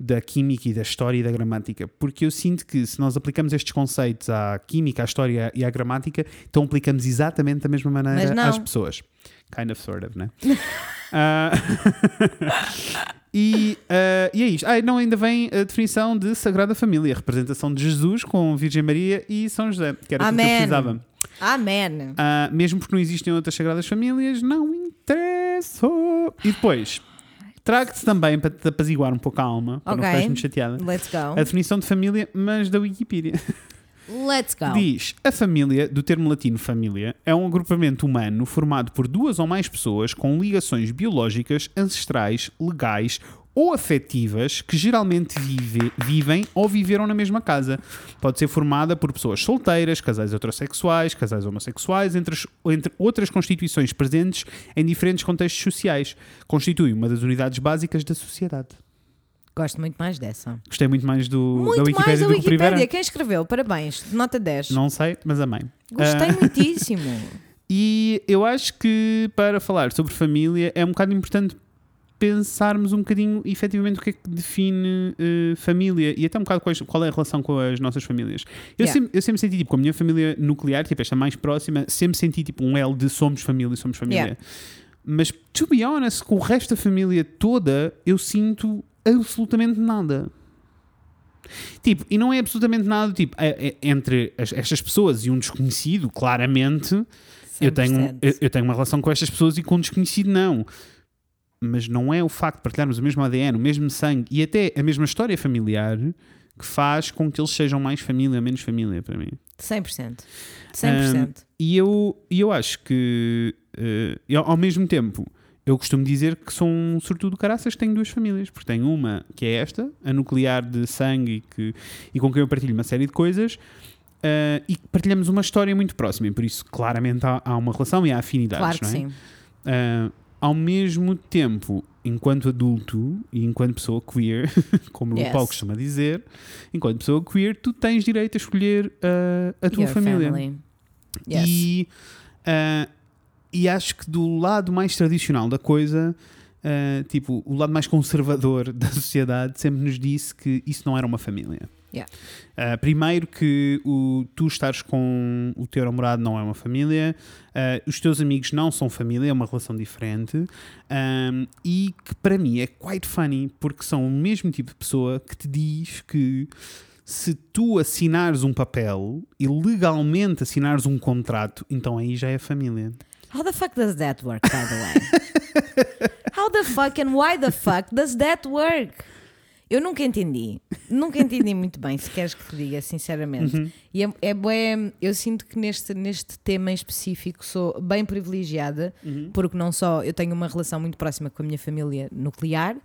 da química e da história e da gramática? Porque eu sinto que se nós aplicamos estes conceitos à química, à história e à gramática, então aplicamos exatamente da mesma maneira às pessoas. Kind of, sort of, né? Ah, e, ah, e é isto. Ah, não, ainda vem a definição de Sagrada Família, a representação de Jesus com Virgem Maria e São José, que era tudo que eu Amém. precisava. Amém. Ah, mesmo porque não existem outras Sagradas Famílias, não interessa. E depois, trago-te também para te apaziguar um pouco a alma, para não Ok. ficares muito chateada, Let's go. a definição de família, mas da Wikipedia. Let's go. Diz: a família, do termo latino família, é um agrupamento humano formado por duas ou mais pessoas com ligações biológicas, ancestrais, legais ou afetivas que geralmente vive- vivem ou viveram na mesma casa. Pode ser formada por pessoas solteiras, casais heterossexuais, casais homossexuais, entre, entre outras constituições presentes em diferentes contextos sociais. Constitui uma das unidades básicas da sociedade. Gosto muito mais dessa. Gostei muito mais do, Muito da Wikipédia mais da do que. Wikipédia. Quem escreveu? Parabéns. Nota 10. Não sei, mas amei. Gostei Ah, muitíssimo. E eu acho que para falar sobre família é um bocado importante pensarmos um bocadinho efetivamente o que é que define eh, família e até um bocado quais- qual é a relação com as nossas famílias. Eu, Yeah. sempre, eu sempre senti, tipo, com a minha família nuclear, tipo, esta mais próxima, sempre senti tipo um L de somos família, somos família. Yeah. Mas, to be honest, com o resto da família toda, eu sinto absolutamente nada. Tipo, e não é absolutamente nada, tipo, é- é- entre as- estas pessoas e um desconhecido, claramente, eu tenho, 100%. eu, eu tenho uma relação com estas pessoas e com um desconhecido não. Mas não é o facto de partilharmos o mesmo ADN, o mesmo sangue e até a mesma história familiar que faz com que eles sejam mais família ou menos família para mim. 100%. 100%. E eu, eu acho que, eh, eu, ao mesmo tempo, eu costumo dizer que sou um sortudo caraças que tenho duas famílias, porque tenho uma que é esta, a nuclear de sangue e, que, e com quem eu partilho uma série de coisas. eh, e partilhamos uma história muito próxima, e por isso claramente há, há uma relação e há afinidades, claro que não é? sim. Ah, ao mesmo tempo, enquanto adulto e enquanto pessoa queer, como o Yes. Paulo costuma dizer, enquanto pessoa queer, tu tens direito a escolher uh, a tua Your família. family. Yes. E, ah, e acho que do lado mais tradicional da coisa, ah, tipo, o lado mais conservador da sociedade sempre nos disse que isso não era uma família. Yeah. Ah, primeiro que o, tu estares com o teu namorado não é uma família, ah, os teus amigos não são família, é uma relação diferente, ahm, e que para mim é quite funny porque são o mesmo tipo de pessoa que te diz que se tu assinares um papel e legalmente assinares um contrato, então aí já é família. How the fuck does that work, by the way? How the fuck and why the fuck does that work? Eu nunca entendi. Nunca entendi muito bem, se queres que te diga, sinceramente. E é, é bué- eu sinto que neste, neste tema em específico sou bem privilegiada, porque não só eu tenho uma relação muito próxima com a minha família nuclear,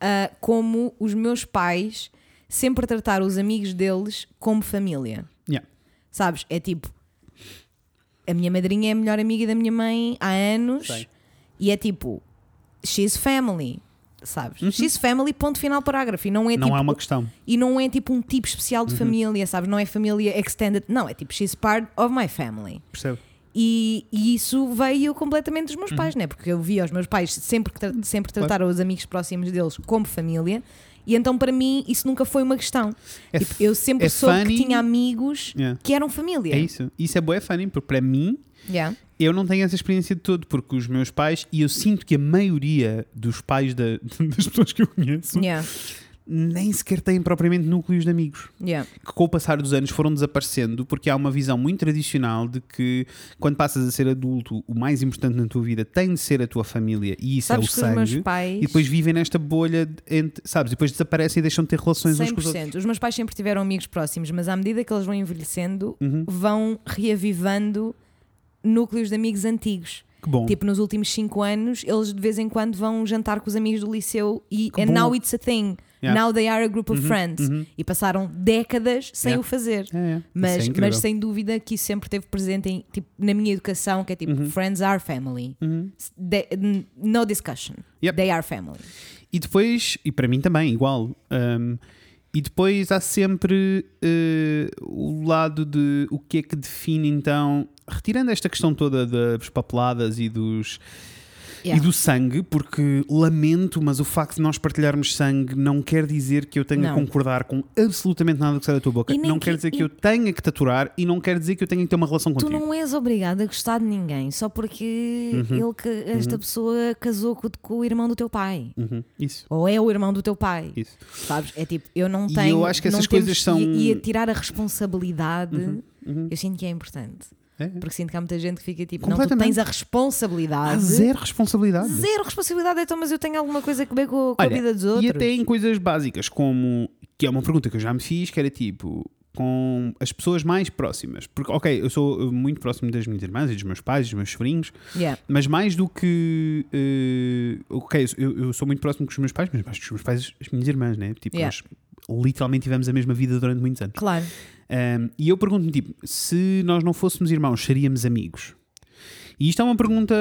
ah, como os meus pais sempre trataram os amigos deles como família. Yeah. Sabes? É tipo. A minha madrinha é a melhor amiga da minha mãe há anos Sei. e é tipo. She's family. Sabes? She's family, ponto final parágrafo. E não é Não tipo. é uma questão. E não é tipo um tipo especial de família, sabes? Não é família extended. Não, é tipo, she's part of my family. Percebe? E, e isso veio completamente dos meus pais, né? Porque eu via os meus pais sempre, sempre Claro. trataram os amigos próximos deles como família. E então, para mim, isso nunca foi uma questão. É Tipo, eu sempre é soube funny. que tinha amigos Yeah. que eram família. É isso. Isso é boa funny, porque para mim Yeah. eu não tenho essa experiência de todo, porque os meus pais, e eu sinto que a maioria dos pais da- das pessoas que eu conheço, Yeah. Nem sequer têm propriamente núcleos de amigos. Yeah. Que com o passar dos anos foram desaparecendo, porque há uma visão muito tradicional de que quando passas a ser adulto, o mais importante na tua vida tem de ser a tua família, e isso Sabes é o sangue. pais. E depois vivem nesta bolha, entre, sabes? Depois desaparecem e deixam de ter relações uns com os outros. 100%. Os meus pais sempre tiveram amigos próximos, mas à medida que eles vão envelhecendo, Uhum. vão reavivando núcleos de amigos antigos. Tipo, nos últimos 5 anos, eles de vez em quando vão jantar com os amigos do liceu e and now it's a thing. Yeah. Now they are a group of friends. uhum. E passaram décadas sem Yeah. o fazer. É, é. Isso Mas, é mas sem dúvida que isso sempre esteve presente em, tipo, na minha educação, que é tipo, friends are family. Uhum. They- no discussion. Yep. They are family. E depois, e para mim também, igual. um, e depois há sempre eh, o lado de o que é que define então, retirando esta questão toda das papeladas e dos. Yeah. E do sangue, porque lamento, mas o facto de nós partilharmos sangue não quer dizer que eu tenha Não. que concordar com absolutamente nada que sai da tua boca. E Não que- quer dizer que e- eu tenha que tatuar e não quer dizer que eu tenha que ter uma relação Tu contigo. não és obrigado a gostar de ninguém só porque Uhum. ele, que- esta pessoa casou com, com o irmão do teu pai. Uhum, Isso, Ou é o irmão do teu pai. isso. Sabes? É tipo, eu não E tenho. eu acho que essas coisas que- são- E, e a tirar a responsabilidade, uhum. eu sinto que é importante. É. Porque sinto que há muita gente que fica tipo, não, tu tens a Há responsabilidade. zero responsabilidade. Zero responsabilidade, então, mas eu tenho alguma coisa a ver com, com a Olha, vida dos outros. E até em coisas básicas, como que é uma pergunta que eu já me fiz, que era tipo com as pessoas mais próximas. Porque, ok, eu sou uh, muito próximo das minhas irmãs e dos meus pais, dos meus sobrinhos, Yeah. mas mais do que. eh, ok, eu, eu sou muito próximo com os meus pais, mas mais que os meus pais, as minhas irmãs, né? Tipo, Yeah. nós literalmente tivemos a mesma vida durante muitos anos. Claro. Um, e eu pergunto-me, tipo, se nós não fôssemos irmãos, seríamos amigos? E isto é uma pergunta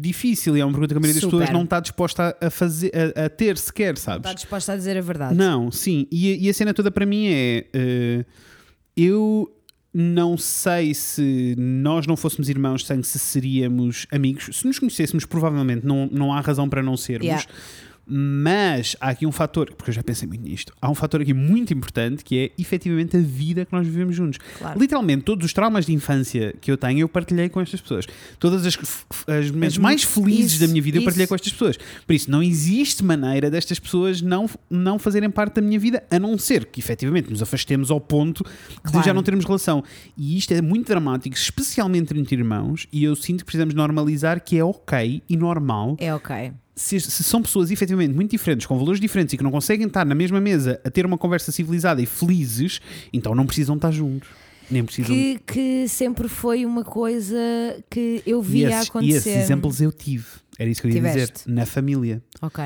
difícil e é uma pergunta que a maioria das pessoas não está disposta a, fazer, a, a ter sequer, sabes? Está disposta a dizer a verdade. Não, sim. E, a- e a cena toda para mim é. eh, eu não sei se nós não fôssemos irmãos de sangue, se seríamos amigos. Se nos conhecêssemos, provavelmente não, não há razão para não sermos. Yeah. Mas há aqui um fator, porque eu já pensei muito nisto, há um fator aqui muito importante que é efetivamente a vida que nós vivemos juntos. Claro. Literalmente, todos os traumas de infância que eu tenho, eu partilhei com estas pessoas. Todas as, as momentos mais felizes isso, da minha vida, eu partilhei isso. com estas pessoas. Por isso, não existe maneira destas pessoas não, não fazerem parte da minha vida, a não ser que efetivamente nos afastemos ao ponto de Claro. já não termos relação. E isto é muito dramático, especialmente entre irmãos, e eu sinto que precisamos normalizar que é ok e normal É ok. Se, se são pessoas efetivamente muito diferentes, com valores diferentes e que não conseguem estar na mesma mesa a ter uma conversa civilizada e felizes, então não precisam estar juntos. Nem precisam. Que, que sempre foi uma coisa que eu e, via esses, e acontecer. esses exemplos eu tive. Era isso que eu ia Tiveste. dizer. Na família. Ok.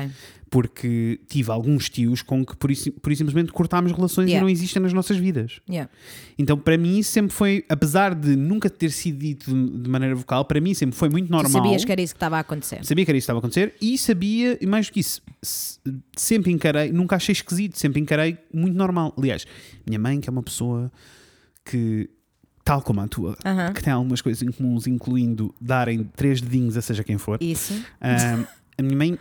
Porque tive alguns tios com que por isso, por isso simplesmente cortámos relações Yeah. e não existem nas nossas vidas. Yeah. Então, para mim, isso sempre foi, apesar de nunca ter sido dito de, de maneira vocal, para mim sempre foi muito Tu normal. sabias que era isso que estava a acontecer. Sabia que era isso que estava a acontecer e sabia, e mais do que isso, se- sempre encarei, nunca achei esquisito, sempre encarei muito normal. Aliás, minha mãe, que é uma pessoa que, tal como a tua, que tem algumas coisas em comuns, incluindo darem três dedinhos a seja quem for, Isso. ah, a minha mãe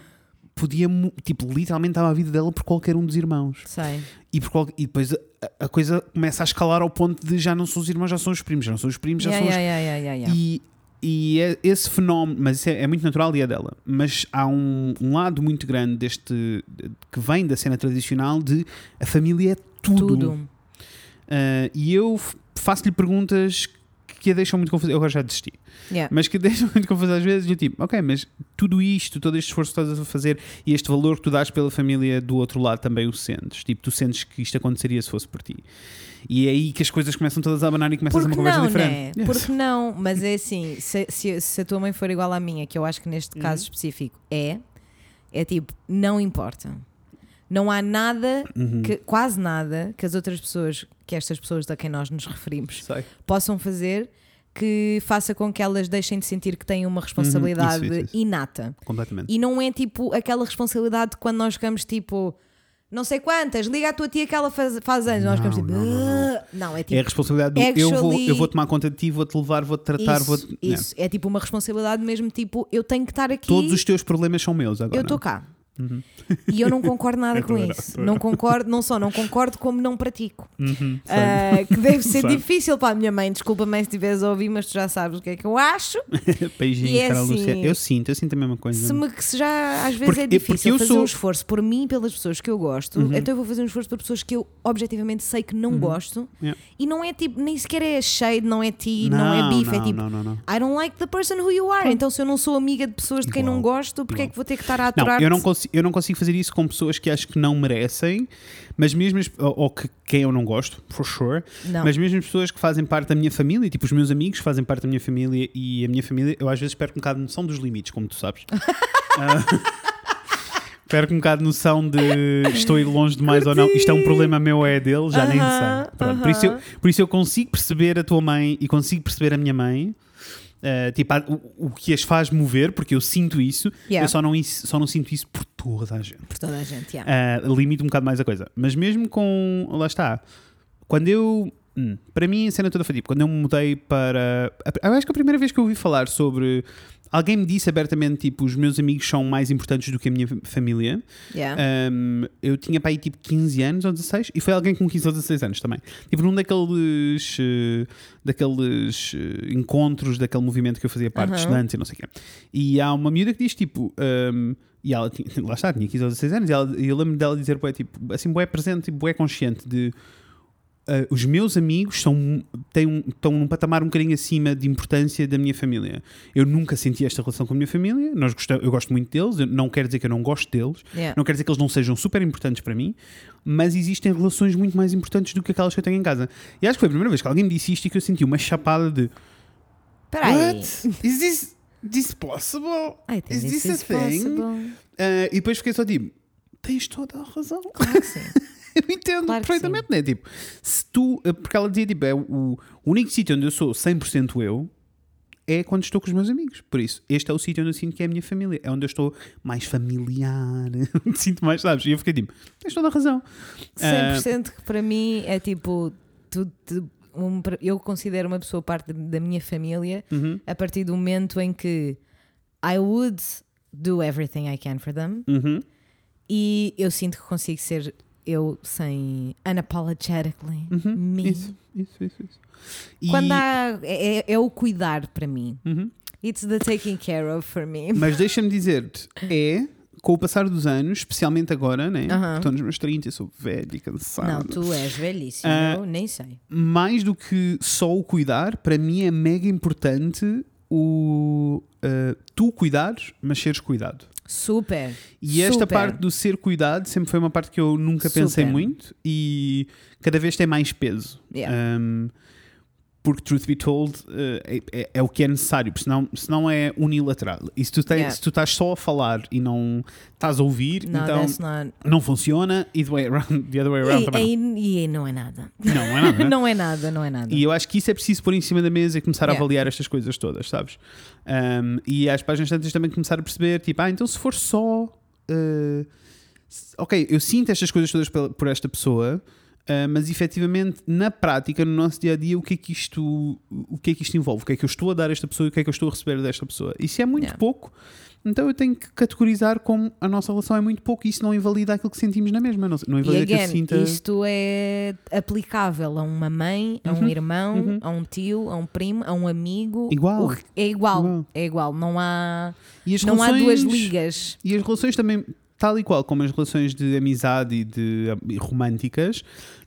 podia, tipo, literalmente dava a vida dela por qualquer um dos irmãos. Sei. E, por qual- e depois a, a coisa começa a escalar ao ponto de já não são os irmãos, já são os primos, já não são os primos, já Yeah, são os yeah, yeah, yeah, yeah, e, e é esse fenómeno, mas isso é, é muito natural e é dela. Mas há um, um lado muito grande deste de- que vem da cena tradicional de a família é tudo. Tudo. Ah, e eu faço-lhe perguntas que a deixam muito confusas. Eu agora já desisti. Yeah. Mas que a deixam muito confusas às vezes. E eu tipo, ok, mas tudo isto, todo este esforço que estás a fazer e este valor que tu dás pela família do outro lado também o sentes. Tipo, tu sentes que isto aconteceria se fosse por ti. E é aí que as coisas começam todas a abanar e começas Porque uma conversa não, diferente. né? Yes. Porque não, mas é assim, se, se, se a tua mãe for igual à minha, que eu acho que neste Uhum. caso específico é, é tipo, não importa. Não há nada, Uhum. que, quase nada, que as outras pessoas, que estas pessoas a quem nós nos referimos, Sei. possam fazer que faça com que elas deixem de sentir que têm uma responsabilidade Uhum. isso, isso, isso. inata. Completamente. E não é tipo aquela responsabilidade de quando nós ficamos tipo. Não sei quantas, liga à tua tia que ela faz, faz anos. nós ficamos Não, tipo. não, não. Não, é tipo. É a responsabilidade do eu vou, actually- eu vou tomar conta de ti, vou-te levar, vou-te tratar, isso, vou isso. É tipo uma responsabilidade mesmo, tipo, eu tenho que estar aqui. Todos os teus problemas são meus agora. eu estou cá. E eu não concordo nada Eu com não, isso. Não não. concordo, não só não concordo, como não pratico. Uhum. Ah, que deve ser difícil para a minha mãe. Desculpa, mãe, se estiveres a ouvir, mas tu já sabes o que é que eu acho. Beijinho, e é Carol assim, Lúcia. Eu sinto, eu sinto a mesma coisa. Se, me, que se já às vezes Porque- é difícil fazer sou- Uhum. um esforço por mim e pelas pessoas que eu gosto, então eu vou fazer um esforço para pessoas que eu objetivamente sei que não gosto. Yeah. E não é tipo, nem sequer é shade, não é ti, não, é beef, é não, tipo. não, não, não. I don't like the person who you are. Então, se eu não sou amiga de pessoas de quem não Igual, gosto, porque é que vou ter que estar a Não, aturar? eu não, consigo, eu não consigo fazer isso com pessoas que acho que não merecem, mas mesmo as- ou, ou que quem eu não gosto, for sure, Não. mas mesmo as pessoas que fazem parte da minha família, tipo os meus amigos fazem parte da minha família e a minha família, eu às vezes perco um bocado de noção dos limites, como tu sabes. Ah, perco um bocado de noção de estou a ir longe demais ou não. Isto é um problema meu ou é dele, já nem Aham, sei. Pronto, por, isso eu, por isso eu consigo perceber a tua mãe e consigo perceber a minha mãe. Ah, tipo, o, o que as faz mover, porque eu sinto isso, Yeah. eu só não, só não sinto isso por toda a gente. Por toda a gente, yeah. Uh, limito um bocado mais a coisa. Mas mesmo com. Lá está. Quando eu. hum, para mim, a cena toda foi tipo. Quando eu me mudei para. Eu acho que a primeira vez que eu ouvi falar sobre. Alguém me disse abertamente, tipo, os meus amigos são mais importantes do que a minha família. Yeah. Um, eu tinha para aí tipo 15 anos ou 16 e foi alguém com 15 ou 16 anos também. Tipo, num daqueles, eh, daqueles eh, encontros daquele movimento que eu fazia parte de Aham. estudantes e não sei o quê. E há uma miúda que diz tipo. um, e ela tinha, lá está, tinha 15 ou 16 anos, e, ela, e eu lembro dela dizer, bué, tipo, assim, bué presente bué consciente de Uh, os meus amigos são, têm um, estão num patamar um bocadinho acima de importância da minha família. Eu nunca senti esta relação com a minha família, Nós eu gosto muito deles, não quero dizer que eu não gosto deles, Yeah. não quero dizer que eles não sejam super importantes para mim, mas existem relações muito mais importantes do que aquelas que eu tenho em casa. E acho que foi a primeira vez que alguém me disse isto e que eu senti uma chapada de Espera aí. What? Is this, this possible? I think Is this this a is thing? possible. Uh, e depois fiquei só tipo, tens toda a razão. Claro que sim. Eu entendo Claro perfeitamente, né? Tipo, se tu. Porque ela dizia, tipo, é o, o único sítio onde eu sou 100% eu é quando estou com os meus amigos. Por isso, este é o sítio onde eu sinto que é a minha família. É onde eu estou mais familiar. sinto mais, sabes? E eu fiquei tipo, tens toda a razão. Ah, 100% que para mim é tipo. Tu, tu- um- eu considero uma pessoa parte da minha família Uhum. a partir do momento em que I would do everything I can for them Uhum. e eu sinto que consigo ser eu sem unapologetically me. Uhum. Isso, isso, isso. isso. E- Quando há, é, é- é o cuidar para mim. Uhum. It's the taking care of for me. Mas deixa-me dizer-te, é. Com o passar dos anos, especialmente agora, né? Aham. Estou nos meus 30, eu sou velho e cansado. Não, tu és velhíssimo, Ah, eu nem sei. mais do que só o cuidar, para mim é mega importante o uh, tu cuidares, mas seres cuidado. Super. E esta super. parte do ser cuidado sempre foi uma parte que eu nunca pensei Super. muito e cada vez tem mais peso. Yeah. Um, porque, truth be told, eh, é, é- é o que é necessário, porque senão, senão é unilateral. E se tu, tens, Yeah. se tu estás só a falar e não estás a ouvir, No, então not. não funciona, e the, way around, the other way around E, também não. e- e não é nada. Não, é nada. né? Não é nada, não é nada. E eu acho que isso é preciso pôr em cima da mesa e começar a Yeah. avaliar estas coisas todas, sabes? Um, e às páginas tantas também começar a perceber, tipo, ah, então se for só. uh, ok, eu sinto estas coisas todas por esta pessoa. Uh, mas efetivamente, na prática, no nosso dia a dia, o que, é que isto, o que é que isto envolve? O que é que eu estou a dar a esta pessoa e o que é que eu estou a receber desta pessoa? E se é muito Yeah. pouco, então eu tenho que categorizar como a nossa relação é muito pouco e isso não invalida aquilo que sentimos na mesma. Não, não invalida que eu again, sinta. isto é aplicável a uma mãe, a um Uhum, irmão, uhum. a um tio, a um primo, a um amigo. Igual. É igual, Igual. é igual. Não há, não há duas relações- ligas. E as relações também, tal e qual como as relações de amizade e de e românticas,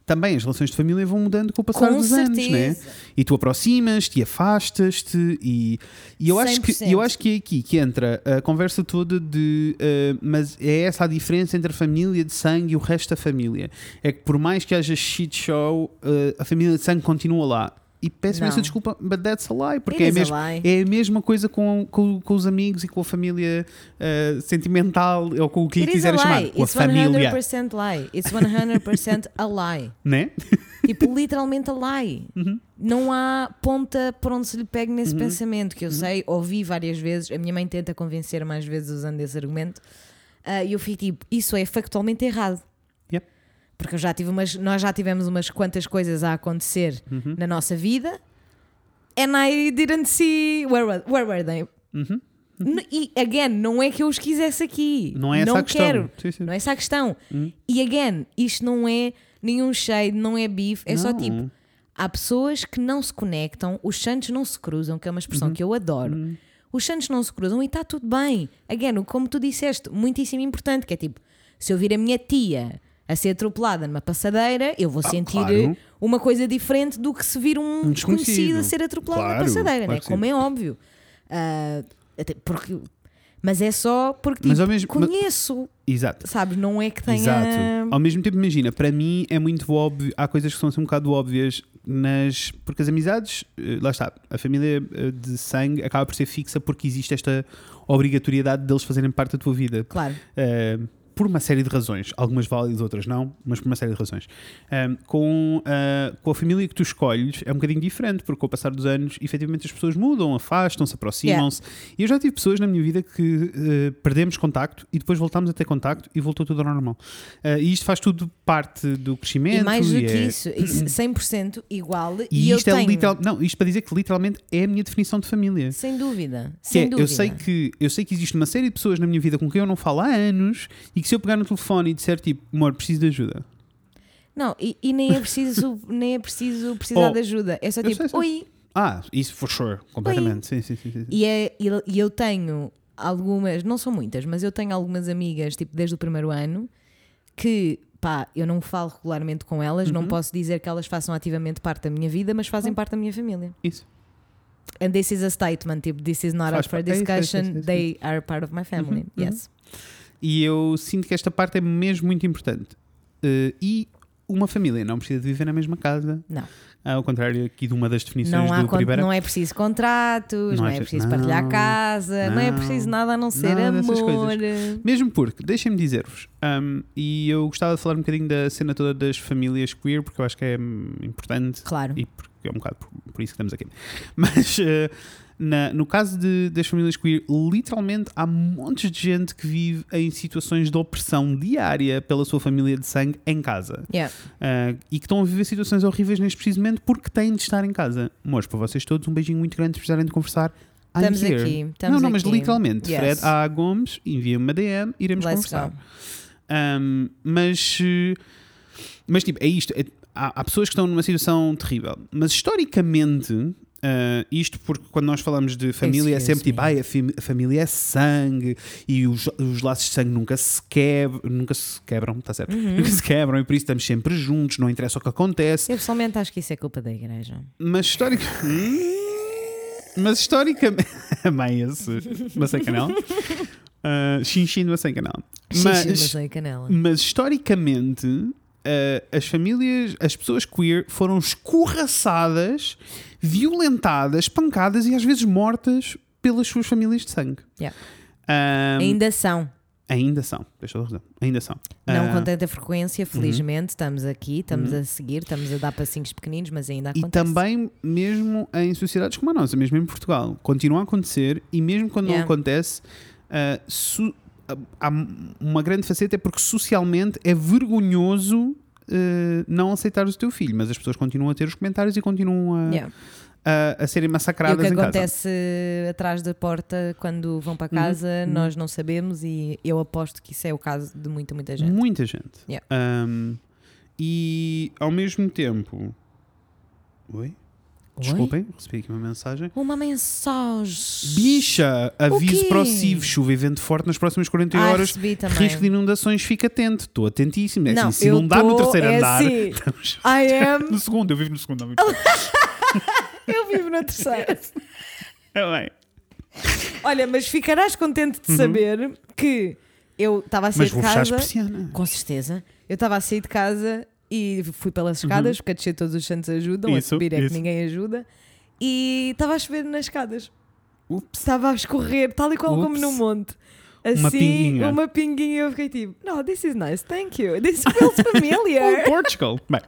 também as relações de família vão mudando com o passar Com dos anos, né? certeza. E tu aproximas-te e afastas-te e, e eu, acho que, 100%. eu acho que é aqui que entra a conversa toda de uh, mas é essa a diferença entre a família de sangue e o resto da família. É que por mais que haja shit show, uh, a família de sangue continua lá. E peço imensa desculpa, but that's a lie, porque é a mesmo, lie. é a mesma coisa com, com, com os amigos e com a família uh, sentimental ou com o que lhe a quiserem chamar. Com a It's família. 100% lie. It's 100% a lie. Né? Tipo, literalmente a lie. Uhum. Não há ponta por onde se lhe pegue nesse pensamento que eu sei, ouvi várias vezes. A minha mãe tenta convencer mais vezes usando esse argumento. Ah, E eu fico tipo, isso é factualmente errado. Porque eu já tive umas, nós já tivemos umas quantas coisas a acontecer Uhum. na nossa vida and I didn't see where were, where were they? Uhum. E again, não é que eu os quisesse aqui. Não é essa não a questão. quero. Sim, sim. Não é essa a questão. Hum. E again, isto não é nenhum shade, não é bife, é só Não. tipo. Há pessoas que não se conectam, os santos não se cruzam, que é uma expressão Uhum. que eu adoro. Os santos não se cruzam e está tudo bem. Again, como tu disseste, muitíssimo importante, que é tipo, se eu vir a minha tia a ser atropelada numa passadeira, eu vou sentir Ah, claro. uma coisa diferente do que se vir um, Um desconhecido. desconhecido. a ser atropelado Claro, numa passadeira, claro né? como é óbvio. Até porque, mas é só porque Mas tipo, mesmo- mas- conheço, Exato. sabes? Não é que tenha. Exato. Ao mesmo tempo, imagina, para mim é muito óbvio, há coisas que são assim um bocado óbvias nas. Porque as amizades, eh, lá está, a família eh, de sangue acaba por ser fixa porque existe esta obrigatoriedade deles fazerem parte da tua vida. Claro. Eh, por uma série de razões, algumas válidas, outras não, mas por uma série de razões. Um, com, uh, com a família que tu escolhes é um bocadinho diferente, porque com o passar dos anos, efetivamente as pessoas mudam, afastam-se, aproximam-se. E eu já tive pessoas na minha vida que uh, perdemos contacto e depois voltámos a ter contacto e voltou tudo ao normal. Uh, e isto faz tudo parte do crescimento. E mais do que é- isso, isso 100% igual. E, E, isto é tenho, literal, não, isto para dizer que literalmente é a minha definição de família. Sem dúvida. Que Sem é, dúvida. eu sei que eu sei que existe uma série de pessoas na minha vida com quem eu não falo há anos e que se eu pegar no telefone e disser tipo, amor, preciso de ajuda. Não, e, e nem é preciso, nem é preciso precisar Oh, de ajuda. É só eu tipo, sei, sei. oi. Ah, isso for sure, completamente. Sim, sim, sim, sim. E, é, e e eu tenho algumas, não são muitas, mas eu tenho algumas amigas, tipo, desde o primeiro ano, que pá, eu não falo regularmente com elas, Uhum. não posso dizer que elas façam ativamente parte da minha vida, mas fazem parte da minha família. Isso. And this is a statement, tipo, this is not Faz up for parte. É isso, é isso, discussion, é isso, é isso. they are part of my family. Uhum, Yes. E eu sinto que esta parte é mesmo muito importante. Eh, e uma família não precisa de viver na mesma casa. Não. Ao contrário aqui de uma das definições Não, há do Primeira. não é preciso contratos, Não não, é é preciso- preciso partilhar não, casa, não, é não, preciso nada a não ser amor. Mesmo porque, deixem-me dizer-vos, um, e eu gostava de falar um bocadinho da cena toda das famílias queer, porque eu acho que é hum, importante Claro. e porque é um bocado por, por isso que estamos aqui. Mas eh, na- no caso de- das famílias queer, literalmente há montes de gente que vive em situações de opressão diária pela sua família de sangue em casa. Yeah. Ah, e que estão a viver situações horríveis neste preciso momento porque têm de estar em casa. Amores, para vocês todos, um beijinho muito grande se precisarem de conversar. I'm Estamos here. aqui, estamos não, não, mas aqui. literalmente, Yes. Fred A. Gomes, envia-me uma DM, iremos Let's conversar. Um, mas, mas tipo, é isto. é- há, há pessoas que estão numa situação terrível. Mas historicamente, eh, isto porque quando nós falamos de família é Excuse sempre tipo, ai, a, família é sangue e os, os laços de sangue nunca se quebram, nunca se quebram, está certo? Uhum. Nunca se quebram e por isso estamos sempre juntos, não interessa o que acontece. Eu pessoalmente acho que isso é culpa da igreja. Mas histórica. Mas historicamente. Mãe, esse. Mas canal. Uh, Xinxin, mas sem Mas, maçã canela. mas historicamente, uh, as famílias, as pessoas queer foram escorraçadas violentadas, pancadas e às vezes mortas pelas suas famílias de sangue. Yeah. Ahm, Ainda são. ainda são, deixa eu razão, ainda são. Não Ah, com tanta frequência, felizmente. Estamos aqui, estamos a seguir, estamos a dar passinhos pequeninos, mas ainda E acontece. também, mesmo em sociedades como a nossa, mesmo em Portugal, continua a acontecer e mesmo quando Yeah. não acontece, ah, ah, há uma grande faceta é porque socialmente é vergonhoso ah, não aceitar o teu filho, mas as pessoas continuam a ter os comentários e continuam a, Yeah. a, a serem E o massacradas que acontece atrás da porta quando vão para casa, uhum. nós não sabemos e eu aposto que isso é o caso de muita, muita gente. Muita gente. Yeah. Ahm, e ao mesmo tempo. Oi? Desculpem, recebi aqui uma mensagem. Uma mensagem. Bicha, aviso para o CIV, chuva e vento forte nas próximas 40 Ah, horas. recebi também. Risco de inundações, fica atento. Estou atentíssimo. É Não, assim, se eu não dá no terceiro é andar. assim. estamos- I am. No segundo, eu vivo no segundo. Eu vivo na terceira. É bem. Olha, mas ficarás contente de saber que eu estava a sair Mas de vou fechar as casa. persianas. Com certeza. Eu estava a sair de casa e fui pelas escadas, porque a descer todos os santos ajudam, a Uhum. Isso, subir é que isso. ninguém ajuda. E estava a chover nas escadas. Ups. Estava a escorrer, tal e qual como Ups. no monte. Assim, Uma pinguinha. uma pinguinha. Eu fiquei tipo, no, this is nice, thank you. This feels familiar. Portugal. Bem,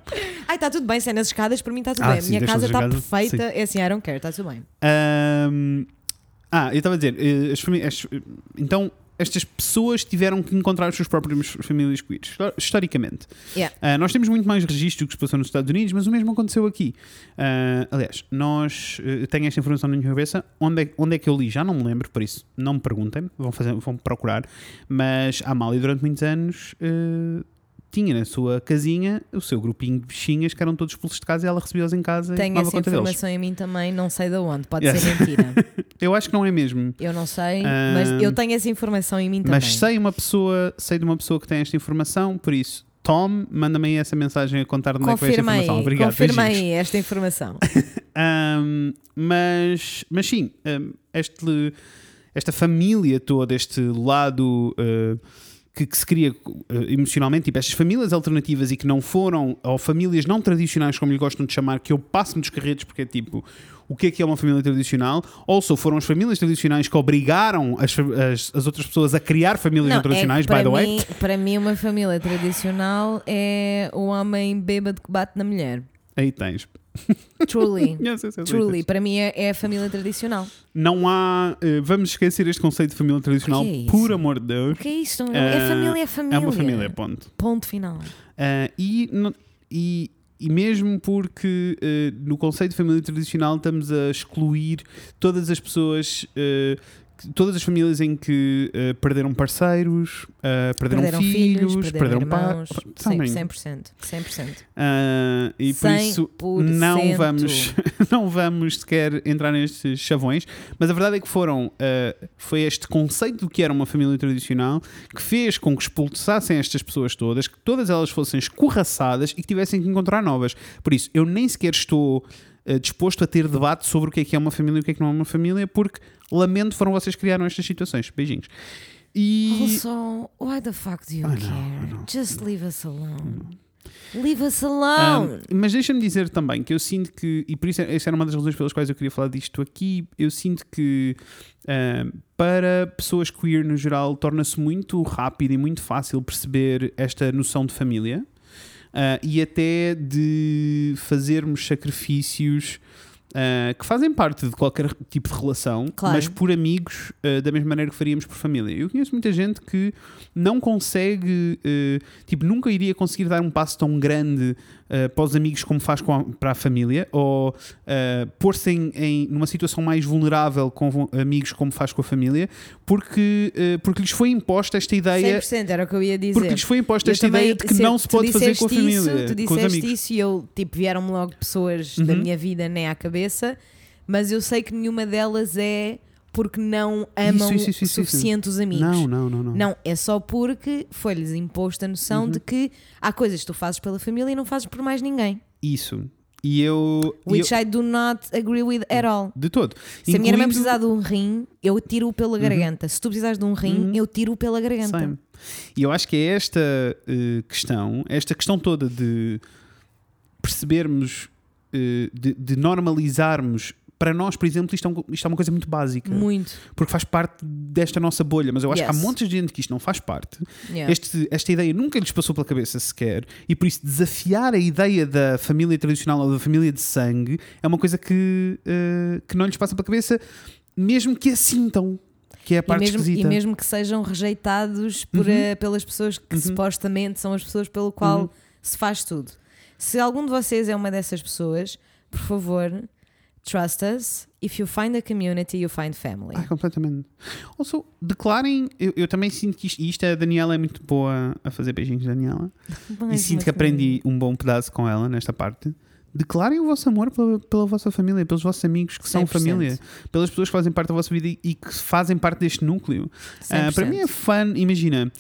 Ai, está tudo bem, se é nas escadas, para mim está tudo Ah, bem. A sim, minha deixa casa as está perfeita. É assim, I don't care, está tudo bem. Ahm, ah, eu estava a dizer, eh, as as- então estas pessoas tiveram que encontrar as suas próprias famílias queers, histó- historicamente. Yeah. Ah, nós temos muito mais registro do que se passou nos Estados Unidos, mas o mesmo aconteceu aqui. Ah, aliás, nós eu tenho esta informação na minha cabeça. Onde é, onde é que eu li? Já não me lembro, por isso não me perguntem, vão, fazer, vão procurar. Mas a Amália, durante muitos anos, eh, tinha na sua casinha o seu grupinho de bichinhas que eram todos expulsos de casa e ela recebia-os em casa e Tenho essa conta deles. informação em mim também, não sei de onde, pode Yes. ser mentira. Eu acho que não é mesmo. Eu não sei, Ah, mas eu tenho essa informação em mim também. Mas sei uma pessoa, sei de uma pessoa que tem esta informação, por isso, Tom, manda-me aí essa mensagem a contar de onde é que veio esta Confirma aí, informação. Obrigado. confirma beijinhos. aí esta informação. Ahm, mas, mas sim, ahm, este, esta família toda, este lado ah, que, que se cria ah, emocionalmente, tipo estas famílias alternativas e que não foram, ou famílias não tradicionais, como lhe gostam de chamar, que eu passo-me dos carretos porque é tipo. O que é que é uma família tradicional? Ou só foram as famílias tradicionais que obrigaram as, as, as outras pessoas a criar famílias Não, não tradicionais, é by the way? mim, para mim, uma família tradicional é o homem bêbado que bate na mulher. Aí tens. Truly. Yes, yes, yes, Truly, para mim é, é a família tradicional. Não há. eh, vamos esquecer este conceito de família tradicional, é por amor de Deus. O que é isto? é Ah, família, é família. É uma família, ponto. Ponto final. Ah, e, e, e mesmo porque eh, no conceito de família tradicional estamos a excluir todas as pessoas, que- todas as famílias em que eh, perderam parceiros, ah, perderam, Perderam filhos, filhos, perderam, perderam pais. Sim, Sabem? 100%. 100%. Ah, e por isso 100%. não vamos, não vamos sequer entrar nestes chavões, mas a verdade é que foram ah, foi este conceito do que era uma família tradicional que fez com que expulsassem estas pessoas todas, que todas elas fossem escorraçadas e que tivessem que encontrar novas. Por isso, eu nem sequer estou disposto a ter debate sobre o que é que é uma família e o que é que não é uma família, porque lamento foram vocês que criaram estas situações. Beijinhos. E Also, why the fuck do you know, care? Just leave us alone. Leave us Um, alone. mas deixa-me dizer também que eu sinto que, e por isso essa era uma das razões pelas quais eu queria falar disto aqui, eu sinto que um, para pessoas queer no geral torna-se muito rápido e muito fácil perceber esta noção de família uh, e até de fazermos sacrifícios uh, que fazem parte de qualquer tipo de relação, Claro. mas por amigos, uh, da mesma maneira que faríamos por família. Eu conheço muita gente que não consegue, uh, tipo, nunca iria conseguir dar um passo tão grande uh, para os amigos como faz a- para a família, ou uh, pôr-se em, em- numa situação mais vulnerável com amigos como faz com a família, porque, uh, porque lhes foi imposta esta ideia. 100% era o que eu ia dizer. Porque lhes foi imposta Eu esta também- ideia de que se- não se pode fazer com a família, Isso, tu com os disseste isso e eu, tipo, vieram-me logo pessoas da Uhum. minha vida nem à cabeça, mas eu sei que nenhuma delas é porque não amam isso, isso, o isso, suficiente os amigos. Não, não, não, não. Não, é só porque foi-lhes imposta a noção Uhum. de que há coisas que tu fazes pela família e não fazes por mais ninguém. Isso. E eu. Which eu- I do not agree with at all. de todo. Se a minha irmã Incluindo- precisar de um rim, eu tiro-o pela garganta. Se tu precisares de um rim, Uhum. eu tiro-o pela garganta. Same. E eu acho que é esta eh, questão, esta questão toda de percebermos eh, de, de normalizarmos. Para nós, por exemplo, isto é, um- isto é uma coisa muito básica. Muito. Porque faz parte desta nossa bolha. Mas eu acho que Yes. há montes de gente que isto não faz parte. Yeah. Este- esta ideia nunca lhes passou pela cabeça sequer. E por isso, desafiar a ideia da família tradicional ou da família de sangue é uma coisa que, eh, que não lhes passa pela cabeça, mesmo que a sintam. Que é a E parte mesmo, esquisita. e mesmo que sejam rejeitados por, Uhum. eh, pelas pessoas que supostamente são as pessoas pelo qual Uhum. se faz tudo. Se algum de vocês é uma dessas pessoas, por favor, trust us. If you find a community, you find family. Ah, completamente. Also, declarem. Eu, eu também sinto que isto, e isto a Daniela é muito boa a fazer beijinhos, Daniela. e Mais sinto uma que aprendi um bom pedaço com ela nesta parte. Declarem o vosso amor pela, pela vossa família, pelos vossos amigos que são 100%. família, pelas pessoas que fazem parte da vossa vida e- e que fazem parte deste núcleo. 100%. para mim é fun, imagina.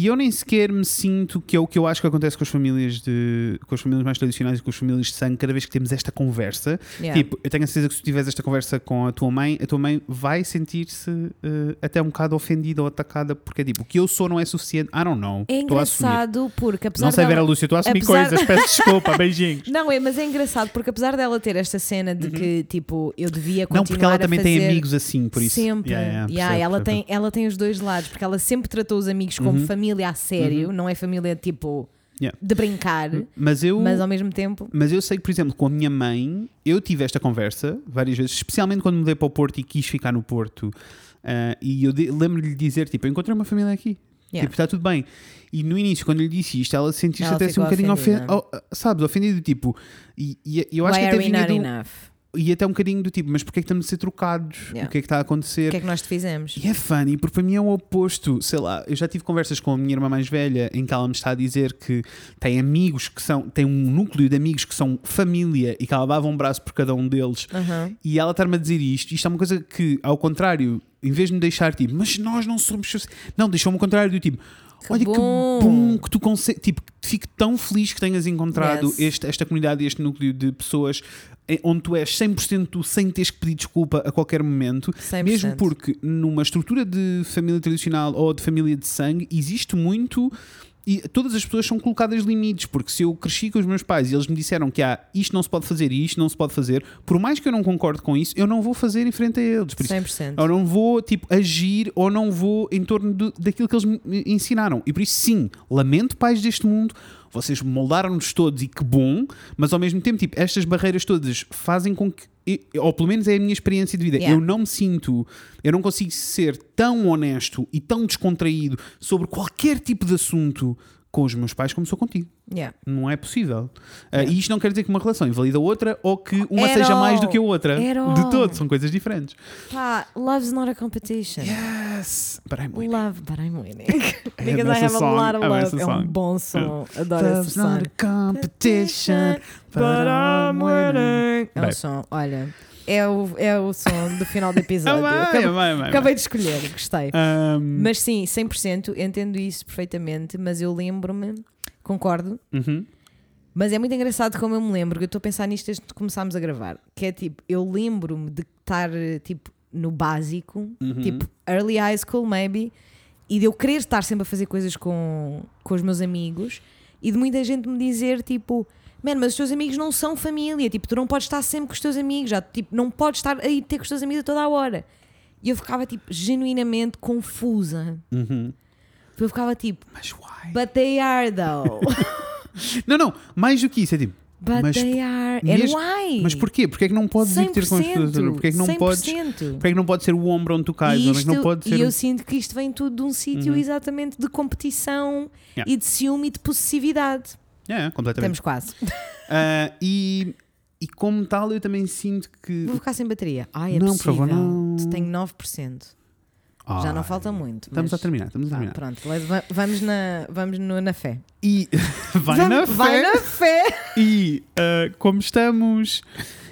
E eu nem sequer me sinto que é o que eu acho que acontece com as famílias de com as famílias mais tradicionais e com as famílias de sangue, cada vez que temos esta conversa. Yeah. Tipo, eu tenho a certeza que se tu tiveres esta conversa com a tua mãe, a tua mãe vai sentir-se eh, até um bocado ofendida ou atacada, porque é tipo, o que eu sou não é suficiente. I don't know. É engraçado porque apesar Não sei dela... ver a Lúcia, estou a assumir apesar- coisas, peço desculpa, beijinhos. Não, é, mas é engraçado porque apesar dela ter esta cena de que tipo eu devia continuar Uhum. Não, porque ela também tem amigos assim, por isso. Sempre. Yeah, yeah, Yeah, percebo, ela, percebo. tem, ela tem os dois lados, porque ela sempre tratou os amigos como Uhum. família a sério, não é família tipo Yeah. de brincar, Mas eu. mas ao mesmo tempo. Mas eu sei que, por exemplo, com a minha mãe, eu tive esta conversa várias vezes, especialmente quando mudei para o Porto e quis ficar no Porto. Ah, e eu lembro-lhe dizer: tipo, eu encontrei uma família aqui. Yeah. Tipo, está tudo bem. E no início, quando lhe disse isto, ela sentiu-se até assim um bocadinho ofendida. ofendida. sabes, ofendido, tipo. E, e eu acho Why que até vinha do, enough? E até um bocadinho do tipo, mas porquê é que estamos a ser trocados? Yeah. O que é que está a O acontecer? que é que nós te fizemos? E é funny, porque para mim é o oposto. Sei lá, eu já tive conversas com a minha irmã mais velha em que ela me está a dizer que tem amigos que são, tem um núcleo de amigos que são família e que ela dava um braço por cada um deles. Aham. E ela está-me a dizer isto. Isto é uma coisa que, ao contrário, em vez de me deixar tipo, mas nós não somos. soci-" Não, deixou-me ao contrário do tipo. Que Olha que bom." bom que tu consegues. Tipo, fico tão feliz que tenhas encontrado Yes. este- esta comunidade e este núcleo de pessoas onde tu és 100% tu sem teres que pedir desculpa a qualquer momento. 100%. Mesmo porque numa estrutura de família tradicional ou de família de sangue existe muito. E todas as pessoas são colocadas limites, porque se eu cresci com os meus pais e eles me disseram que há isto não se pode fazer e isto não se pode fazer, por mais que eu não concorde com isso, eu não vou fazer em frente a eles. Por isso, 100%. eu não vou tipo, agir ou não vou em torno do- daquilo que eles me ensinaram. E por isso, sim, lamento, pais deste mundo, vocês moldaram-nos todos e que bom, mas ao mesmo tempo, tipo, estas barreiras todas fazem com que, ou pelo menos é a minha experiência de vida, Yeah. eu não me sinto, eu não consigo ser tão honesto e tão descontraído sobre qualquer tipo de assunto com os meus pais como sou contigo. Yeah. Não é possível. Ah, e isto não quer dizer que uma relação invalida a outra ou que uma At seja mais all. do que a outra. At. De todo, são coisas diferentes. Pá, love's not a competition. Yes, but I'm winning. Love, but I'm winning. I Because I have a lot of have love. É um bom som. Adoro esse Love's som. not a competition, but I'm winning. É um som, olha, é o, é o som do final do episódio. Ah, vai, Acabei, vai, vai, acabei de escolher, gostei. Um, Mas sim, 100%, entendo isso perfeitamente, mas eu lembro-me, concordo, uhum. mas é muito engraçado como eu me lembro, eu estou a pensar nisto desde que começámos a gravar, que é tipo, eu lembro-me de estar tipo no básico, Uhum. tipo early high school maybe, e de eu querer estar sempre a fazer coisas com, com os meus amigos, e de muita gente me dizer tipo, man, mas os teus amigos não são família, tipo, tu não podes estar sempre com os teus amigos, já, tipo, não podes estar aí ter com os teus amigos a toda a hora. E eu ficava tipo genuinamente confusa. Uhum. Eu ficava tipo, Mas why? but they are though. Não, não, mais do que isso, é tipo, But Mas they are. mesmo- And why? mas porquê? Porquê é que não podes ir ter com as pessoas? 100%, Porquê é que não podes? 100%. Porquê é que não pode ser o ombro onde tu cais? E, é não isto- pode e ser. eu sinto que isto vem tudo de um sítio exatamente de competição Yeah. e de ciúme e de possessividade. É, completamente. Estamos quase. Ah, e, e como tal, eu também sinto que. Vou ficar sem bateria. Ai, é Não, por possível. favor, não. Tenho 9%. Já não Ai, falta muito. Estamos mas- a terminar, estamos a Tá, terminar. pronto, le- va- vamos na, vamos no- na fé. E vai Vamos- na fé. Vai na fé! E ah, como estamos.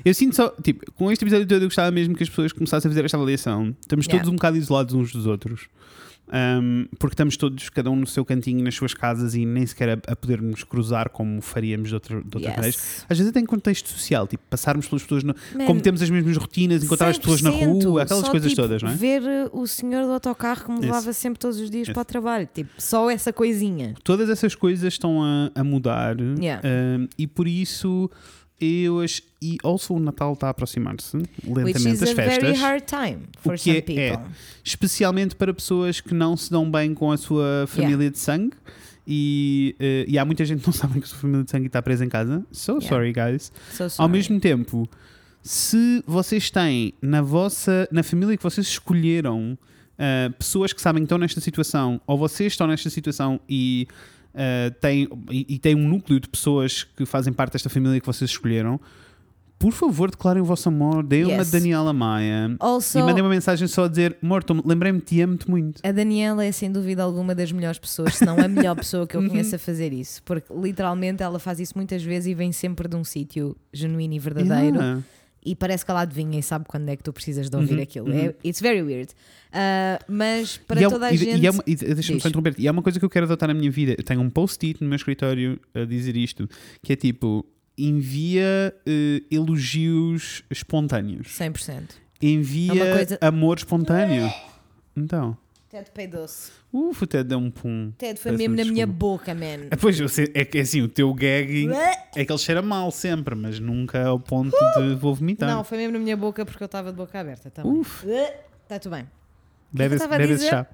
Eu sinto só, tipo, com este episódio todo eu gostava mesmo que as pessoas começassem a fazer esta avaliação. Estamos todos Yeah. um bocado isolados uns dos outros. Um, porque estamos todos, cada um no seu cantinho, nas suas casas e nem sequer a, a poder-nos cruzar como faríamos de outra, de outra vez. Yes. Às vezes até em contexto social, tipo, passarmos pelas pessoas, no- Man, como temos as mesmas rotinas, encontrar as pessoas na 100%, rua, aquelas só, coisas tipo, todas, não é? Ver uh, o senhor do autocarro que me levava sempre todos os dias para o trabalho. Tipo, só essa coisinha. Todas essas coisas estão a, a mudar Yeah. um, e por isso Eu acho, e also o Natal está a aproximar-se lentamente das a very festas. hard time for O que some é- people. é. especialmente para pessoas que não se dão bem com a sua família de sangue. E, eh, e há muita gente que não sabe que a sua família de sangue está presa em casa. So Yeah. sorry, guys. So Ao sorry. mesmo tempo, se vocês têm na vossa na família que vocês escolheram ah, pessoas que sabem que estão nesta situação, ou vocês estão nesta situação e, ah, têm, e, e têm um núcleo de pessoas que fazem parte desta família que vocês escolheram, por favor, declarem o vosso amor, deem uma Yes. de Daniela Maia Also, e mandem uma mensagem só a dizer: Morto, lembrei-me, te amo-te muito. A Daniela é sem dúvida alguma das melhores pessoas, se não a melhor pessoa que eu Uhum. conheço a fazer isso, porque literalmente ela faz isso muitas vezes e vem sempre de um sítio genuíno e verdadeiro Yeah. E parece que ela adivinha e sabe quando é que tu precisas de ouvir Uhum, aquilo. É, it's very weird. Ah, mas para é- toda a e- gente. E, é uma- e deixa-me só interromper E é uma coisa que eu quero adotar na minha vida. Eu tenho um post-it no meu escritório a dizer isto: que é tipo, envia eh, elogios espontâneos. 100%. Envia É coisa- amor espontâneo. Então, Ted Pei doce. uf, até deu um pum. Ted foi mesmo na minha boca, man. Ah, Pois, eu sei, é que assim, o teu gagging é que ele cheira mal sempre, mas nunca ao ponto de vou vomitar. Não, foi mesmo na minha boca porque eu estava de boca aberta. Tá Uf. Está tudo bem. Bebe, que eu esse- estava a bebe esse dizer? chá.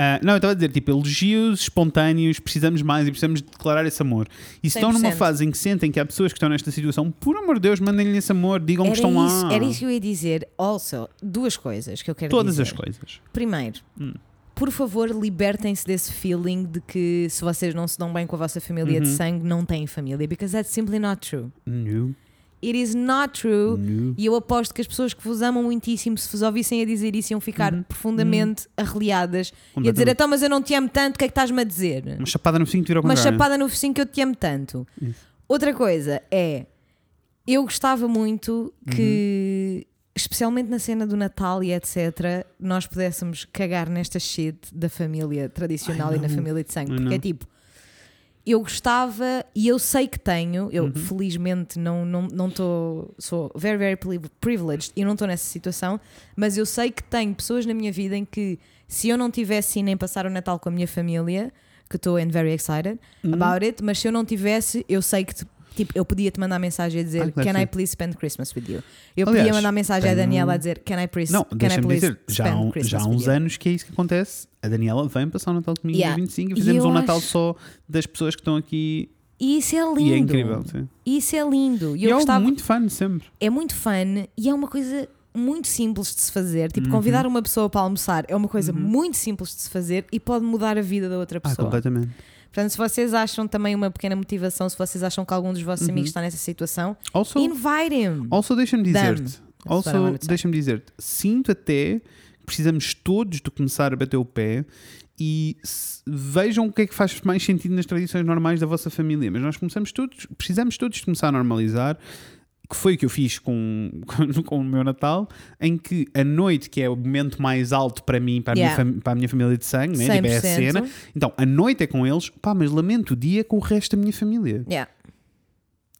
Ah, não, eu estava a dizer, tipo, elogios espontâneos, precisamos mais e precisamos declarar esse amor. E se estão numa 100%. fase em que sentem que há pessoas que estão nesta situação, por amor de Deus, mandem-lhe esse amor, digam que Era estão isso, lá. era isso que eu ia dizer. Also, duas coisas que eu quero Todas dizer. as coisas. Primeiro, Hum. por favor, libertem-se desse feeling de que se vocês não se dão bem com a vossa família de Uhum. sangue, não têm família. Because that's simply not true. No, It is not true. no. E eu aposto que as pessoas que vos amam muitíssimo, se vos ouvissem a dizer isso, iam ficar Uhum. profundamente arreliadas e a dizer. Então, mas eu não te amo tanto, o que é que estás-me a dizer? Uma chapada no focinho que vira ao Uma chapada no focinho que eu te amo tanto. Isso. Outra coisa é, eu gostava muito que, especialmente na cena do Natal e etc., nós pudéssemos cagar nesta shit da família tradicional I e na família de sangue. Porque é tipo, eu gostava e eu sei que tenho, eu Uhum. felizmente não estou, não, não sou very, very pri- privileged e não estou nessa situação, mas eu sei que tenho pessoas na minha vida em que se eu não tivesse nem passar o Natal com a minha família, que estou and very excited Uhum. about it, mas se eu não tivesse, eu sei que tipo, eu podia te mandar mensagem a dizer Ah, Can I please spend Christmas with you? Eu Aliás, podia mandar mensagem à Daniela a dizer Can I please, Não, can I please dizer, já spend um- Christmas já há uns anos que é isso que acontece. A Daniela vem passar o Natal comigo Yeah. dia 25 e fazemos um Natal acho- só das pessoas que estão aqui E isso é lindo. e é incrível. Sim. Isso é lindo. E E eu é gostava, muito fun sempre. é muito fun e é uma coisa muito simples de se fazer. Tipo, Uhum. convidar uma pessoa para almoçar é uma coisa muito simples de se fazer e pode mudar a vida da outra Ah, pessoa. completamente. Portanto, se vocês acham também uma pequena motivação, se vocês acham que algum dos vossos Uhum. amigos está nessa situação, Also, invite him. Also, deixa-me dizer-te, also, deixa-me dizer-te, sinto até que precisamos todos de começar a bater o pé e vejam o que é que faz mais sentido nas tradições normais da vossa família. Mas nós começamos todos, precisamos todos de começar a normalizar, que foi o que eu fiz com, com, com o meu Natal, em que a noite, que é o momento mais alto para mim, para a, Yeah. minha, fam- para a minha família de sangue, né? tipo, é a 100%. cena. Então, a noite é com eles, pá, mas lamento o dia com o resto da minha família. Yeah.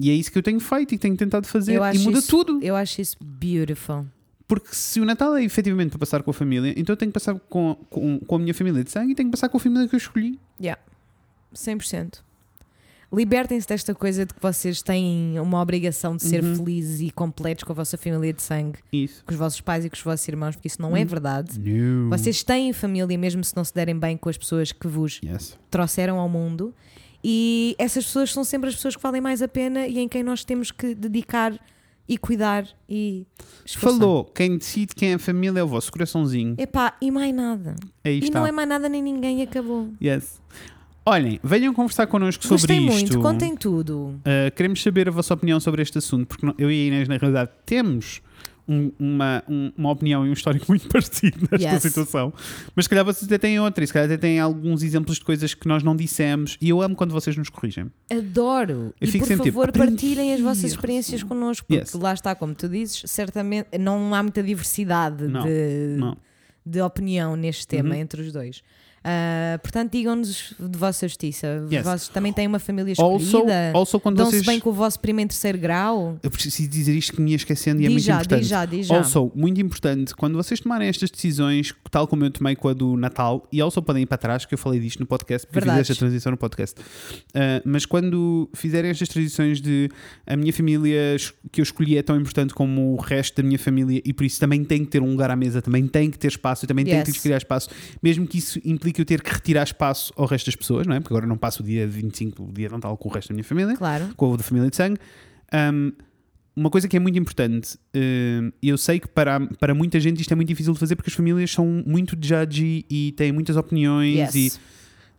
E é isso que eu tenho feito e tenho tentado fazer. E muda isso- tudo. Eu acho isso beautiful. Porque se o Natal é efetivamente para passar com a família, então eu tenho que passar com, com, com a minha família de sangue e tenho que passar com a família que eu escolhi. Yeah. 100%. Libertem-se desta coisa de que vocês têm uma obrigação de ser Uhum. felizes e completos com a vossa família de sangue, Isso. com os vossos pais e com os vossos irmãos, porque isso não é Hum. verdade. No. Vocês têm família mesmo se não se derem bem com as pessoas que vos Yes. trouxeram ao mundo. E essas pessoas são sempre as pessoas que valem mais a pena e em quem nós temos que dedicar e cuidar e esforçar. Falou, quem decide quem é a família é o vosso coraçãozinho. Epá, e mais nada. Aí e está. não é mais nada nem ninguém acabou. Yes. Olhem, venham conversar connosco sobre Gostei isto. muito, contem tudo. Uh, queremos saber a vossa opinião sobre este assunto, porque eu e a Inês, na realidade, temos um- uma, um- uma opinião e um histórico muito parecido nesta Yes. situação. Mas se calhar vocês até têm outra, e se calhar até têm alguns exemplos de coisas que nós não dissemos. E eu amo quando vocês nos corrigem. Adoro. Eu e por tipo, favor, aprendi. partilhem as vossas experiências connosco, porque Yes. lá está, como tu dizes, certamente não há muita diversidade Não, de, não. de opinião neste tema Uhum. entre os dois. Ah, portanto, digam-nos de vossa justiça. Yes. Vocês também têm uma família escolhida? also quando Dão-se vocês. bem com o vosso primo em terceiro grau? Eu preciso dizer isto que me ia esquecendo e é diz muito já, importante. diz já, diz já. Also, muito importante, quando vocês tomarem estas decisões, tal como eu tomei com a do Natal, e also podem ir para trás, que eu falei disto no podcast, porque eu Verdades. fiz esta transição no podcast. Uh, mas quando fizerem estas transições de a minha família que eu escolhi é tão importante como o resto da minha família e por isso também tem que ter um lugar à mesa, também tem que ter espaço, também tenho que Yes. lhes criar espaço, mesmo que isso implique eu ter que retirar espaço ao resto das pessoas, não é? Porque agora não passo o dia 25, o dia de Natal com o resto da minha família Claro. com a da família de sangue. Um, uma coisa que é muito importante, eu sei que para, para muita gente isto é muito difícil de fazer porque as famílias são muito judgy e têm muitas opiniões e Yes.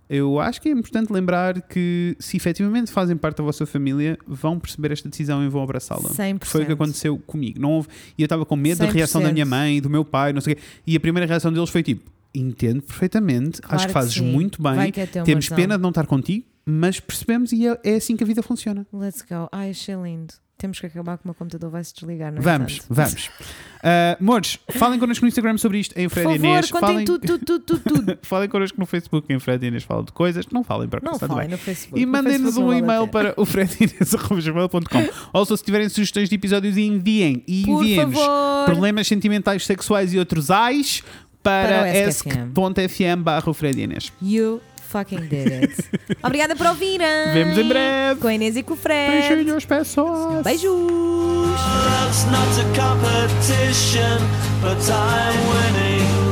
eu acho que é importante lembrar que se efetivamente fazem parte da vossa família, vão perceber esta decisão e vão abraçá-la. 100%. Foi o que aconteceu comigo. Não houve, e eu estava com medo da 100%. reação da minha mãe, do meu pai, não sei o quê. E a primeira reação deles foi tipo: entendo perfeitamente, Claro acho que que fazes sim. muito bem, que temos razão. pena de não estar contigo, mas percebemos e é, é assim que a vida funciona. Let's go. Ai, achei lindo. Temos que acabar que o meu computador vai se desligar, não é? Vamos, Tanto. vamos. Uh, Mores, falem connosco no Instagram sobre isto em Por Fred e favor, Inês. Falem, tudo, tudo, tudo, tudo, falem connosco no Facebook em Fred Inês falam de coisas. Não falem para Não falem no Facebook. E No mandem-nos um e-mail para o fredinês.com. Ou se tiverem sugestões de episódios, enviem. E Por enviem-nos problemas sentimentais, sexuais e outros ais para, Para esc.fm barra o Fred Inês. You fucking did it. Obrigada por ouvirem. Vemos em breve. Com a Inês e com o Fred. Beijinhos, pessoas. Beijos. Love's not a competition, but I'm winning.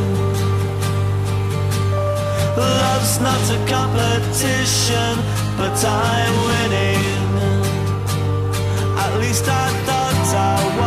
Love's not a competition, but I'm winning. At least I thought.